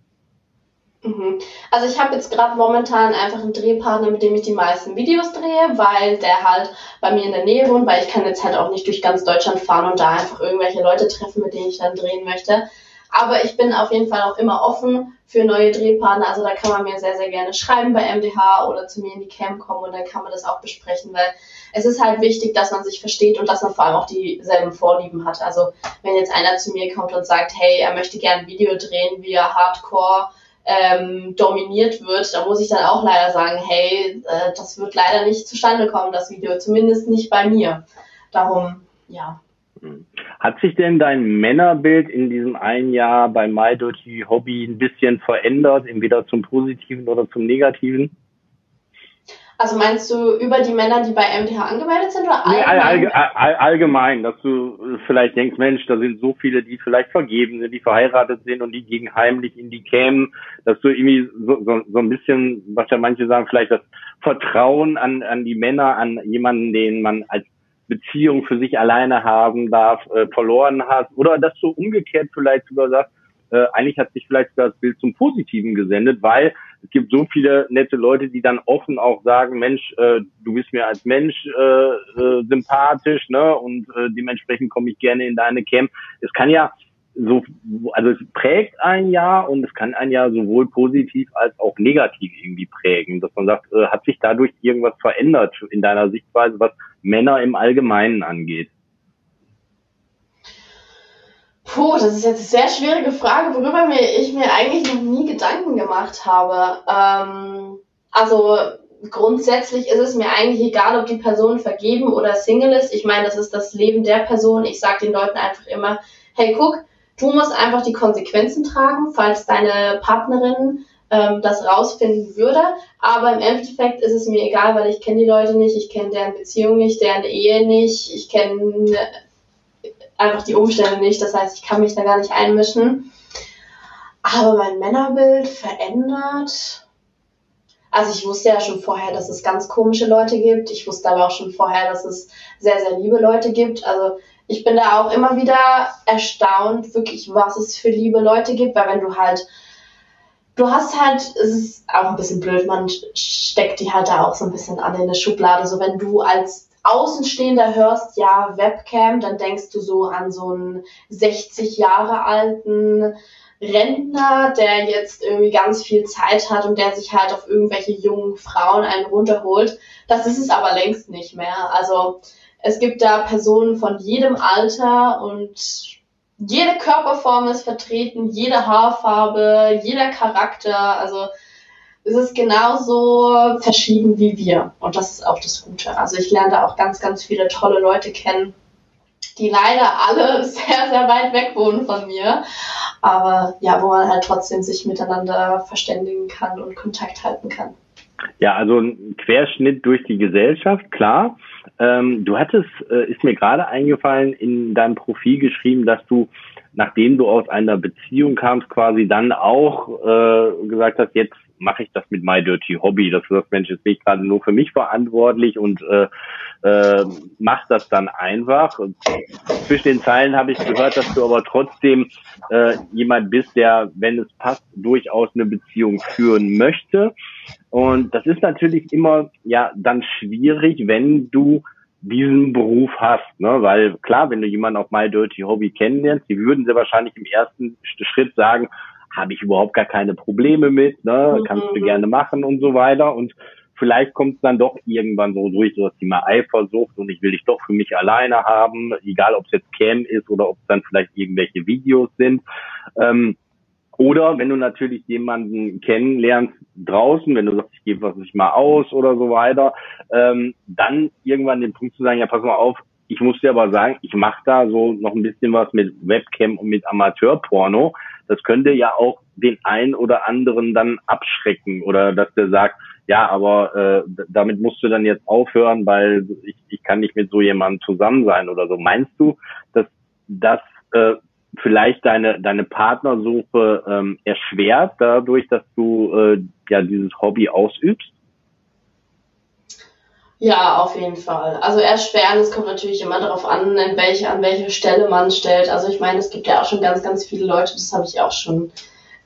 Speaker 3: Mhm. Also ich habe jetzt gerade momentan einfach einen Drehpartner, mit dem ich die meisten Videos drehe, weil der halt bei mir in der Nähe wohnt, weil ich kann jetzt halt auch nicht durch ganz Deutschland fahren und da einfach irgendwelche Leute treffen, mit denen ich dann drehen möchte. Aber ich bin auf jeden Fall auch immer offen für neue Drehpartner. Also da kann man mir sehr, sehr gerne schreiben bei MDH oder zu mir in die Cam kommen und dann kann man das auch besprechen, weil es ist halt wichtig, dass man sich versteht und dass man vor allem auch dieselben Vorlieben hat. Also wenn jetzt einer zu mir kommt und sagt, hey, er möchte gerne ein Video drehen, wie er Hardcore ähm, dominiert wird, da muss ich dann auch leider sagen, hey, äh, das wird leider nicht zustande kommen, das Video, zumindest nicht bei mir. Darum, ja.
Speaker 2: Hat sich denn dein Männerbild in diesem einen Jahr bei My Dirty Hobby ein bisschen verändert, entweder zum Positiven oder zum Negativen?
Speaker 3: Also meinst du über die Männer, die bei MTH angemeldet sind oder
Speaker 2: allgemein? Nee, all, all, allgemein, dass du vielleicht denkst, Mensch, da sind so viele, die vielleicht vergeben sind, die verheiratet sind und die gehen heimlich in die Kämen, dass du irgendwie so, so, so ein bisschen, was ja manche sagen, vielleicht das Vertrauen an, an die Männer, an jemanden, den man als Beziehung für sich alleine haben darf, äh, verloren hast. Oder dass du umgekehrt vielleicht sogar sagst, äh, eigentlich hat sich vielleicht das Bild zum Positiven gesendet, weil es gibt so viele nette Leute, die dann offen auch sagen, Mensch, äh, du bist mir als Mensch äh, äh, sympathisch, ne? Und äh, dementsprechend komme ich gerne in deine Camp. Es kann ja so, also es prägt ein Jahr und es kann ein Jahr sowohl positiv als auch negativ irgendwie prägen, dass man sagt, äh, hat sich dadurch irgendwas verändert in deiner Sichtweise, was Männer im Allgemeinen angeht?
Speaker 3: Puh, das ist jetzt eine sehr schwierige Frage, worüber mir, ich mir eigentlich noch nie Gedanken gemacht habe. Ähm, also grundsätzlich ist es mir eigentlich egal, ob die Person vergeben oder Single ist. Ich meine, das ist das Leben der Person. Ich sage den Leuten einfach immer, hey, guck, du musst einfach die Konsequenzen tragen, falls deine Partnerin ähm, das rausfinden würde. Aber im Endeffekt ist es mir egal, weil ich kenne die Leute nicht, ich kenne deren Beziehung nicht, deren Ehe nicht, ich kenne einfach die Umstände nicht. Das heißt, ich kann mich da gar nicht einmischen. Aber mein Männerbild verändert. Also ich wusste ja schon vorher, dass es ganz komische Leute gibt. Ich wusste aber auch schon vorher, dass es sehr, sehr liebe Leute gibt. Also ich bin da auch immer wieder erstaunt, wirklich, was es für liebe Leute gibt, weil wenn du halt du hast halt, es ist auch ein bisschen blöd, man steckt die halt da auch so ein bisschen an in der Schublade. So wenn du als Außenstehender hörst, ja, Webcam, dann denkst du so an so einen 60 Jahre alten Rentner, der jetzt irgendwie ganz viel Zeit hat und der sich halt auf irgendwelche jungen Frauen einen runterholt. Das ist es aber längst nicht mehr. Also es gibt da Personen von jedem Alter und jede Körperform ist vertreten, jede Haarfarbe, jeder Charakter. Also es ist genauso verschieden wie wir. Und das ist auch das Gute. Also ich lerne da auch ganz, ganz viele tolle Leute kennen, die leider alle sehr, sehr weit weg wohnen von mir. Aber ja, wo man halt trotzdem sich miteinander verständigen kann und Kontakt halten kann.
Speaker 2: Ja, also ein Querschnitt durch die Gesellschaft, klar. Ähm, du hattest, äh, ist mir gerade eingefallen, in deinem Profil geschrieben, dass du, nachdem du aus einer Beziehung kamst, quasi dann auch äh, gesagt hast, jetzt mache ich das mit My Dirty Hobby. Das wird Mensch, jetzt bin ich gerade nur für mich verantwortlich und äh, äh, mach das dann einfach. Und zwischen den Zeilen habe ich gehört, dass du aber trotzdem äh, jemand bist, der, wenn es passt, durchaus eine Beziehung führen möchte. Und das ist natürlich immer ja dann schwierig, wenn du diesen Beruf hast, ne? Weil klar, wenn du jemanden auf My Dirty Hobby kennenlernst, die würden sie wahrscheinlich im ersten Schritt sagen, habe ich überhaupt gar keine Probleme mit, ne? Mhm. kannst du gerne machen und so weiter. Und vielleicht kommt es dann doch irgendwann so durch, so das Thema Eifersucht und ich will dich doch für mich alleine haben, egal ob es jetzt Cam ist oder ob es dann vielleicht irgendwelche Videos sind. Ähm, oder wenn du natürlich jemanden kennenlernst draußen, wenn du sagst, ich gebe was nicht mal aus oder so weiter, ähm, dann irgendwann den Punkt zu sagen, ja, pass mal auf, ich muss dir aber sagen, ich mache da so noch ein bisschen was mit Webcam und mit Amateurporno. Das könnte ja auch den einen oder anderen dann abschrecken oder dass der sagt, ja, aber äh, damit musst du dann jetzt aufhören, weil ich, ich kann nicht mit so jemandem zusammen sein oder so. Meinst du, dass das äh, vielleicht deine deine Partnersuche ähm, erschwert dadurch, dass du äh, ja dieses Hobby ausübst?
Speaker 3: Ja, auf jeden Fall. Also erschweren, es kommt natürlich immer darauf an, in welche, an welche Stelle man stellt. Also ich meine, es gibt ja auch schon ganz, ganz viele Leute, das habe ich auch schon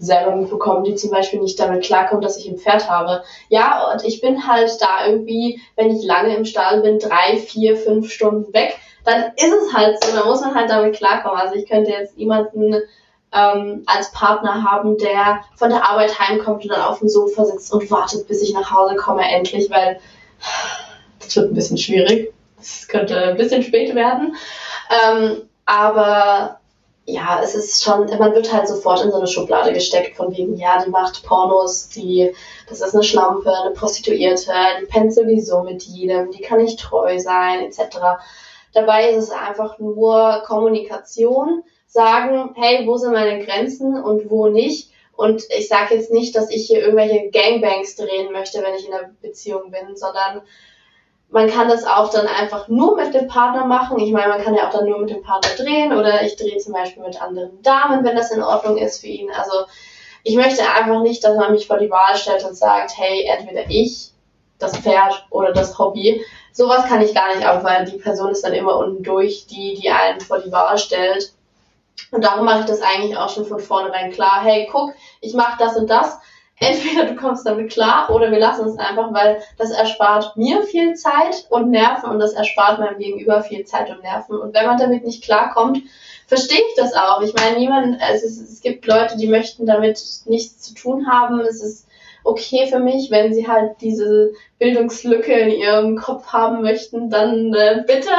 Speaker 3: selber mitbekommen, die zum Beispiel nicht damit klarkommen, dass ich ein Pferd habe. Ja, und ich bin halt da irgendwie, wenn ich lange im Stall bin, drei, vier, fünf Stunden weg, dann ist es halt so, da muss man halt damit klarkommen. Also ich könnte jetzt niemanden ähm, als Partner haben, der von der Arbeit heimkommt und dann auf dem Sofa sitzt und wartet, bis ich nach Hause komme, endlich, weil das wird ein bisschen schwierig. Es könnte ein bisschen spät werden. Ähm, aber ja, es ist schon, man wird halt sofort in so eine Schublade gesteckt von wegen, ja, die macht Pornos, die, das ist eine Schlampe, eine Prostituierte, die pennt sowieso mit jedem, die kann nicht treu sein, etc. Dabei ist es einfach nur Kommunikation, sagen, hey, wo sind meine Grenzen und wo nicht. Und ich sage jetzt nicht, dass ich hier irgendwelche Gangbangs drehen möchte, wenn ich in einer Beziehung bin, sondern man kann das auch dann einfach nur mit dem Partner machen. Ich meine, man kann ja auch dann nur mit dem Partner drehen oder ich drehe zum Beispiel mit anderen Damen, wenn das in Ordnung ist für ihn. Also ich möchte einfach nicht, dass man mich vor die Wahl stellt und sagt, hey, entweder ich, das Pferd oder das Hobby. Sowas kann ich gar nicht auch, weil die Person ist dann immer unten durch, die, die einen vor die Wahl stellt. Und darum mache ich das eigentlich auch schon von vornherein klar. Hey, guck, ich mache das und das entweder du kommst damit klar oder wir lassen es einfach, weil das erspart mir viel Zeit und Nerven und das erspart meinem Gegenüber viel Zeit und Nerven. Und wenn man damit nicht klarkommt, verstehe ich das auch. Ich meine, niemand, es, ist, es gibt Leute, die möchten damit nichts zu tun haben. Es ist okay für mich, wenn sie halt diese Bildungslücke in ihrem Kopf haben möchten, dann äh, bitte.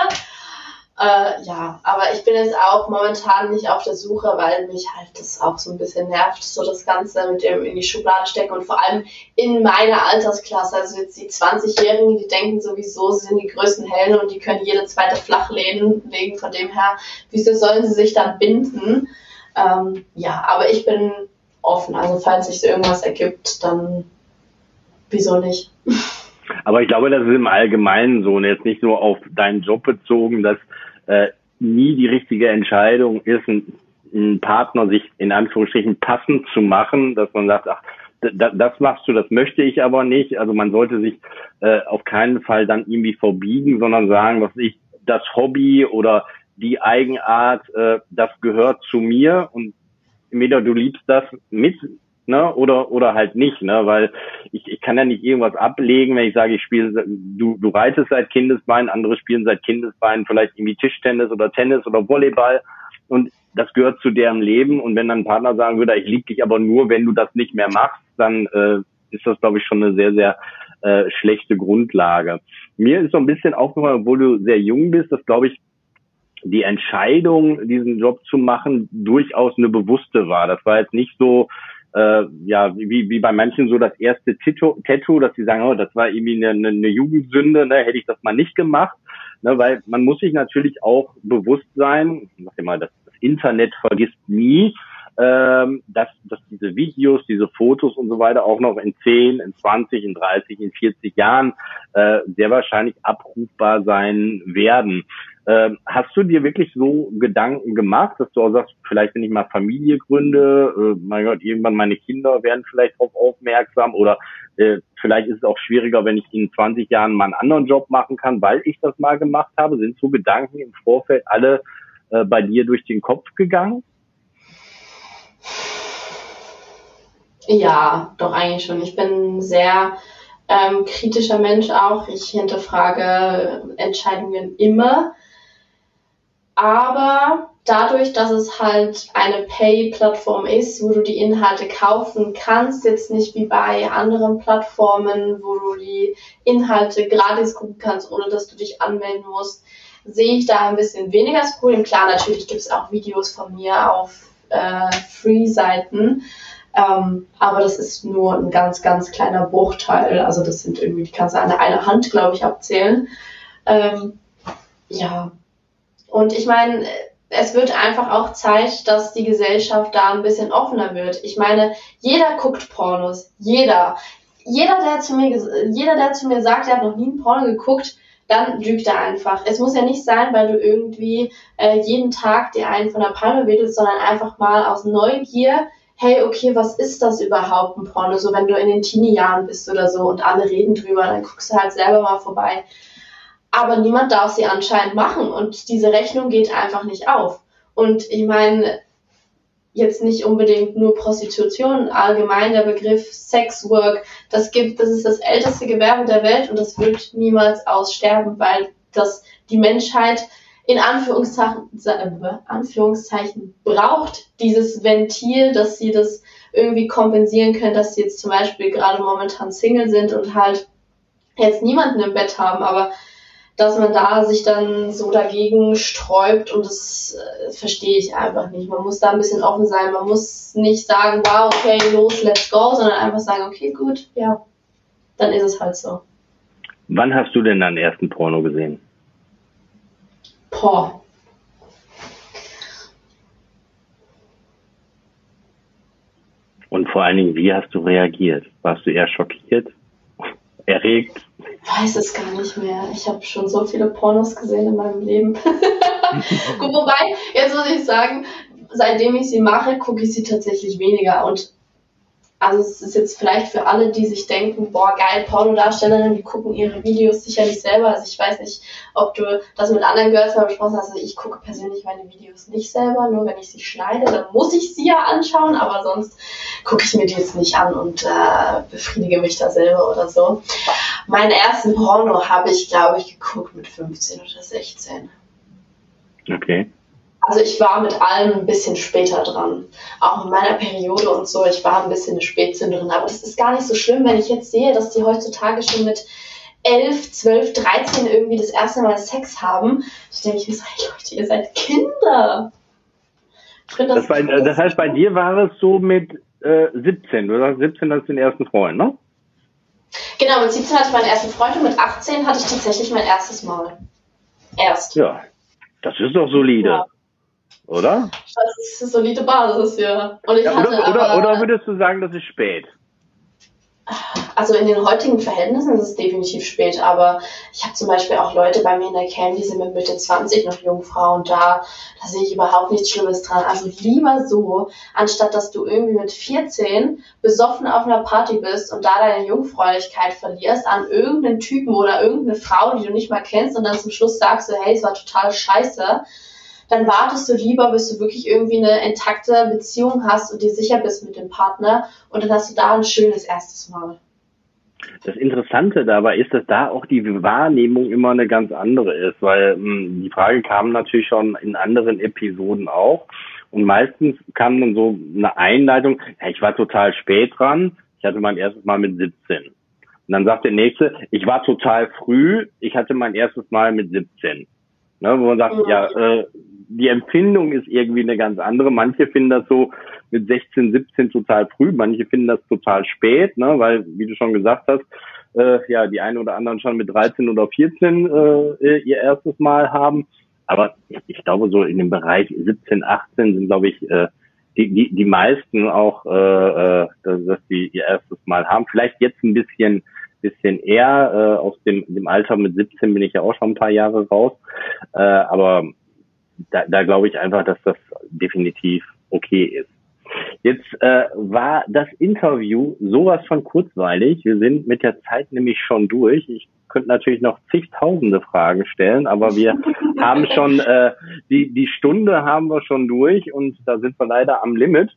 Speaker 3: Äh, ja, aber ich bin jetzt auch momentan nicht auf der Suche, weil mich halt das auch so ein bisschen nervt, so das Ganze mit dem in die Schublade stecken und vor allem in meiner Altersklasse, also jetzt die 20-Jährigen, die denken sowieso, sie sind die größten Helden und die können jede zweite flach wegen von dem her, wieso sollen sie sich dann binden? Ähm, ja, aber ich bin offen, also falls sich irgendwas ergibt, dann wieso nicht?
Speaker 2: Aber ich glaube, das ist im Allgemeinen so und jetzt nicht nur auf deinen Job bezogen, dass äh, nie die richtige Entscheidung ist, einen Partner sich in Anführungsstrichen passend zu machen, dass man sagt, ach, das machst du, das möchte ich aber nicht. Also man sollte sich äh, auf keinen Fall dann irgendwie verbiegen, sondern sagen, was ich, das Hobby oder die Eigenart, äh, das gehört zu mir und entweder du liebst das mit ne, oder oder halt nicht, ne, weil ich, ich kann ja nicht irgendwas ablegen, wenn ich sage, ich spiele, du du reitest seit Kindesbeinen, andere spielen seit Kindesbeinen vielleicht irgendwie Tischtennis oder Tennis oder Volleyball und das gehört zu deren Leben und wenn dann ein Partner sagen würde, ich liebe dich aber nur, wenn du das nicht mehr machst, dann äh, ist das, glaube ich, schon eine sehr, sehr äh, schlechte Grundlage. Mir ist so ein bisschen aufgefallen, obwohl du sehr jung bist, dass, glaube ich, die Entscheidung, diesen Job zu machen, durchaus eine bewusste war. Das war jetzt nicht so, äh, ja, wie, wie bei manchen so das erste Tattoo, Tattoo dass sie sagen, oh, das war irgendwie eine, eine Jugendsünde, ne, hätte ich das mal nicht gemacht. Ne, weil man muss sich natürlich auch bewusst sein, ich sag mal, das, das Internet vergisst nie, ähm, dass, dass diese Videos, diese Fotos und so weiter auch noch in 10, in 20, in 30, in 40 Jahren äh, sehr wahrscheinlich abrufbar sein werden. Ähm, hast du dir wirklich so Gedanken gemacht, dass du auch sagst, vielleicht wenn ich mal Familie gründe, äh, mein Gott, irgendwann meine Kinder werden vielleicht darauf aufmerksam oder äh, vielleicht ist es auch schwieriger, wenn ich in 20 Jahren mal einen anderen Job machen kann, weil ich das mal gemacht habe. Sind so Gedanken im Vorfeld alle äh, bei dir durch den Kopf gegangen?
Speaker 3: Ja, doch eigentlich schon. Ich bin sehr ähm, kritischer Mensch auch. Ich hinterfrage Entscheidungen immer. Aber dadurch, dass es halt eine Pay-Plattform ist, wo du die Inhalte kaufen kannst, jetzt nicht wie bei anderen Plattformen, wo du die Inhalte gratis gucken kannst, ohne dass du dich anmelden musst, sehe ich da ein bisschen weniger das Problem. Klar, natürlich gibt es auch Videos von mir auf äh, Free-Seiten, ähm, aber das ist nur ein ganz, ganz kleiner Bruchteil. Also das sind irgendwie, die kannst du an einer Hand, glaube ich, abzählen. Ähm, ja, und ich meine, es wird einfach auch Zeit, dass die Gesellschaft da ein bisschen offener wird. Ich meine, jeder guckt Pornos. Jeder. Jeder, der zu mir, jeder, der zu mir sagt, er hat noch nie ein Porno geguckt, dann lügt er einfach. Es muss ja nicht sein, weil du irgendwie äh, jeden Tag dir einen von der Palme wedelst, sondern einfach mal aus Neugier, hey, okay, was ist das überhaupt, ein Porno? So, wenn du in den Teenie-Jahren bist oder so und alle reden drüber, dann guckst du halt selber mal vorbei aber niemand darf sie anscheinend machen und diese Rechnung geht einfach nicht auf. Und ich meine, jetzt nicht unbedingt nur Prostitution, allgemein der Begriff Sexwork, das gibt, das ist das älteste Gewerbe der Welt und das wird niemals aussterben, weil das die Menschheit in Anführungszeichen, äh, Anführungszeichen braucht dieses Ventil, dass sie das irgendwie kompensieren können, dass sie jetzt zum Beispiel gerade momentan Single sind und halt jetzt niemanden im Bett haben, aber dass man da sich dann so dagegen sträubt und das äh, verstehe ich einfach nicht. Man muss da ein bisschen offen sein. Man muss nicht sagen, wow, okay, los, let's go, sondern einfach sagen, okay, gut, ja, dann ist es halt so.
Speaker 2: Wann hast du denn deinen ersten Porno gesehen?
Speaker 3: Boah.
Speaker 2: Und vor allen Dingen, wie hast du reagiert? Warst du eher schockiert? Erregt?
Speaker 3: weiß es gar nicht mehr. Ich habe schon so viele Pornos gesehen in meinem Leben. Gut, wobei, jetzt muss ich sagen, seitdem ich sie mache, gucke ich sie tatsächlich weniger. Und also es ist jetzt vielleicht für alle, die sich denken, boah, geil, Pornodarstellerinnen, die gucken ihre Videos sicherlich selber. Also ich weiß nicht, ob du das mit anderen Girls mal besprochen hast. Also ich gucke persönlich meine Videos nicht selber, nur wenn ich sie schneide, dann muss ich sie ja anschauen, aber sonst gucke ich mir die jetzt nicht an und äh, befriedige mich da selber oder so. Meinen ersten Porno habe ich, glaube ich, geguckt mit 15 oder 16.
Speaker 2: Okay.
Speaker 3: Also ich war mit allem ein bisschen später dran. Auch in meiner Periode und so, ich war ein bisschen eine Spätzünderin. Aber das ist gar nicht so schlimm, wenn ich jetzt sehe, dass die heutzutage schon mit 11, 12, 13 irgendwie das erste Mal Sex haben. Ich denke ich mir so, hey Leute, ihr seid Kinder.
Speaker 2: Das, das, bei, das, heißt, bei dir war es so mit äh, 17. Du sagst 17 hast du den ersten Freund, ne?
Speaker 3: Genau, mit 17 hatte ich meinen ersten Freund und mit 18 hatte ich tatsächlich mein erstes Mal. Erst.
Speaker 2: Ja, das ist doch solide. Ja oder?
Speaker 3: Das ist eine solide Basis, ja. Und ich
Speaker 2: ja,
Speaker 3: hatte
Speaker 2: oder, aber, oder würdest du sagen, das ist spät?
Speaker 3: Also in den heutigen Verhältnissen ist es definitiv spät, aber ich habe zum Beispiel auch Leute bei mir in der Cam, die sind mit Mitte 20 noch Jungfrau und da, da sehe ich überhaupt nichts Schlimmes dran. Also lieber so, anstatt dass du irgendwie mit 14 besoffen auf einer Party bist und da deine Jungfräulichkeit verlierst an irgendeinen Typen oder irgendeine Frau, die du nicht mal kennst und dann zum Schluss sagst du, hey, es war total scheiße dann wartest du lieber, bis du wirklich irgendwie eine intakte Beziehung hast und dir sicher bist mit dem Partner und dann hast du da ein schönes erstes Mal.
Speaker 2: Das Interessante dabei ist, dass da auch die Wahrnehmung immer eine ganz andere ist, weil mh, hm, die Frage kam natürlich schon in anderen Episoden auch. und meistens kam dann so eine Einleitung, ja, ich war total spät dran, ich hatte mein erstes Mal mit 17. Und dann sagt der Nächste, ich war total früh, ich hatte mein erstes Mal mit 17. Ne, wo man sagt, ja, äh, die Empfindung ist irgendwie eine ganz andere. Manche finden das so mit 16, 17 total früh, manche finden das total spät, ne, weil, wie du schon gesagt hast, äh, ja, die einen oder anderen schon mit 13 oder 14 äh, ihr erstes Mal haben. Aber ich glaube, so in dem Bereich 17, 18 sind, glaube ich, äh, die, die, die meisten auch, äh, äh, dass die ihr erstes Mal haben. Vielleicht jetzt ein bisschen bisschen eher. Äh, aus dem, dem Alter mit 17 bin ich ja auch schon ein paar Jahre raus. Äh, aber da, da glaube ich einfach, dass das definitiv okay ist. Jetzt äh, war das Interview sowas von kurzweilig. Wir sind mit der Zeit nämlich schon durch. Ich könnte natürlich noch zigtausende Fragen stellen, aber wir haben schon äh, die die Stunde haben wir schon durch und da sind wir leider am Limit.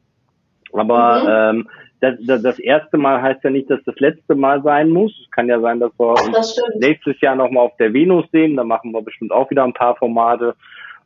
Speaker 2: Aber mhm. ähm, das, das, das erste Mal heißt ja nicht, dass das letzte Mal sein muss. Es kann ja sein, dass wir uns nächstes Jahr nochmal auf der Venus sehen. Da machen wir bestimmt auch wieder ein paar Formate.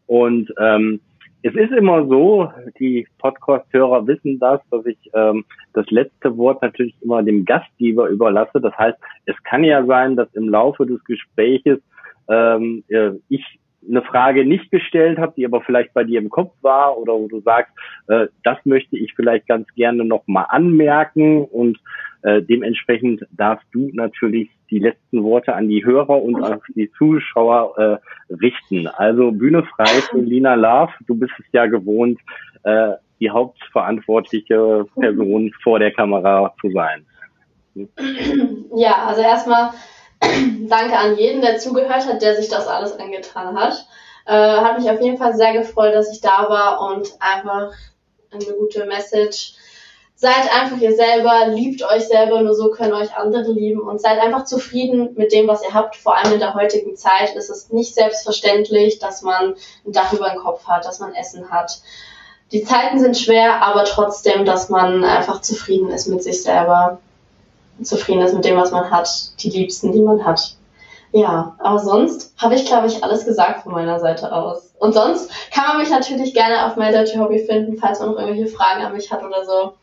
Speaker 2: Und ähm, es ist immer so, die Podcast-Hörer wissen das, dass ich ähm, das letzte Wort natürlich immer dem Gastgeber überlasse. Das heißt, es kann ja sein, dass im Laufe des Gespräches ähm, äh, ich eine Frage nicht gestellt habe, die aber vielleicht bei dir im Kopf war oder wo du sagst, äh, das möchte ich vielleicht ganz gerne nochmal anmerken und äh, dementsprechend darfst du natürlich die letzten Worte an die Hörer und an die Zuschauer äh, richten. Also Bühne frei für Lina Love. Du bist es ja gewohnt, äh, die hauptverantwortliche Person vor der Kamera zu sein.
Speaker 3: Ja, also erstmal danke an jeden, der zugehört hat, der sich das alles angetan hat. Äh, hat mich auf jeden Fall sehr gefreut, dass ich da war und einfach eine gute Message. Seid einfach ihr selber, liebt euch selber, nur so können euch andere lieben und seid einfach zufrieden mit dem, was ihr habt. Vor allem in der heutigen Zeit ist es nicht selbstverständlich, dass man ein Dach über den Kopf hat, dass man Essen hat. Die Zeiten sind schwer, aber trotzdem, dass man einfach zufrieden ist mit sich selber zufrieden ist mit dem, was man hat, die Liebsten, die man hat. Ja, aber sonst habe ich, glaube ich, alles gesagt von meiner Seite aus. Und sonst kann man mich natürlich gerne auf My Dirty Hobby finden, falls man noch irgendwelche Fragen an mich hat oder so.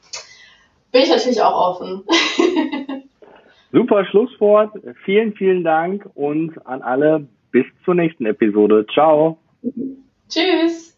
Speaker 3: Bin ich natürlich auch offen.
Speaker 2: Super Schlusswort. Vielen, vielen Dank und an alle bis zur nächsten Episode. Ciao.
Speaker 3: Tschüss.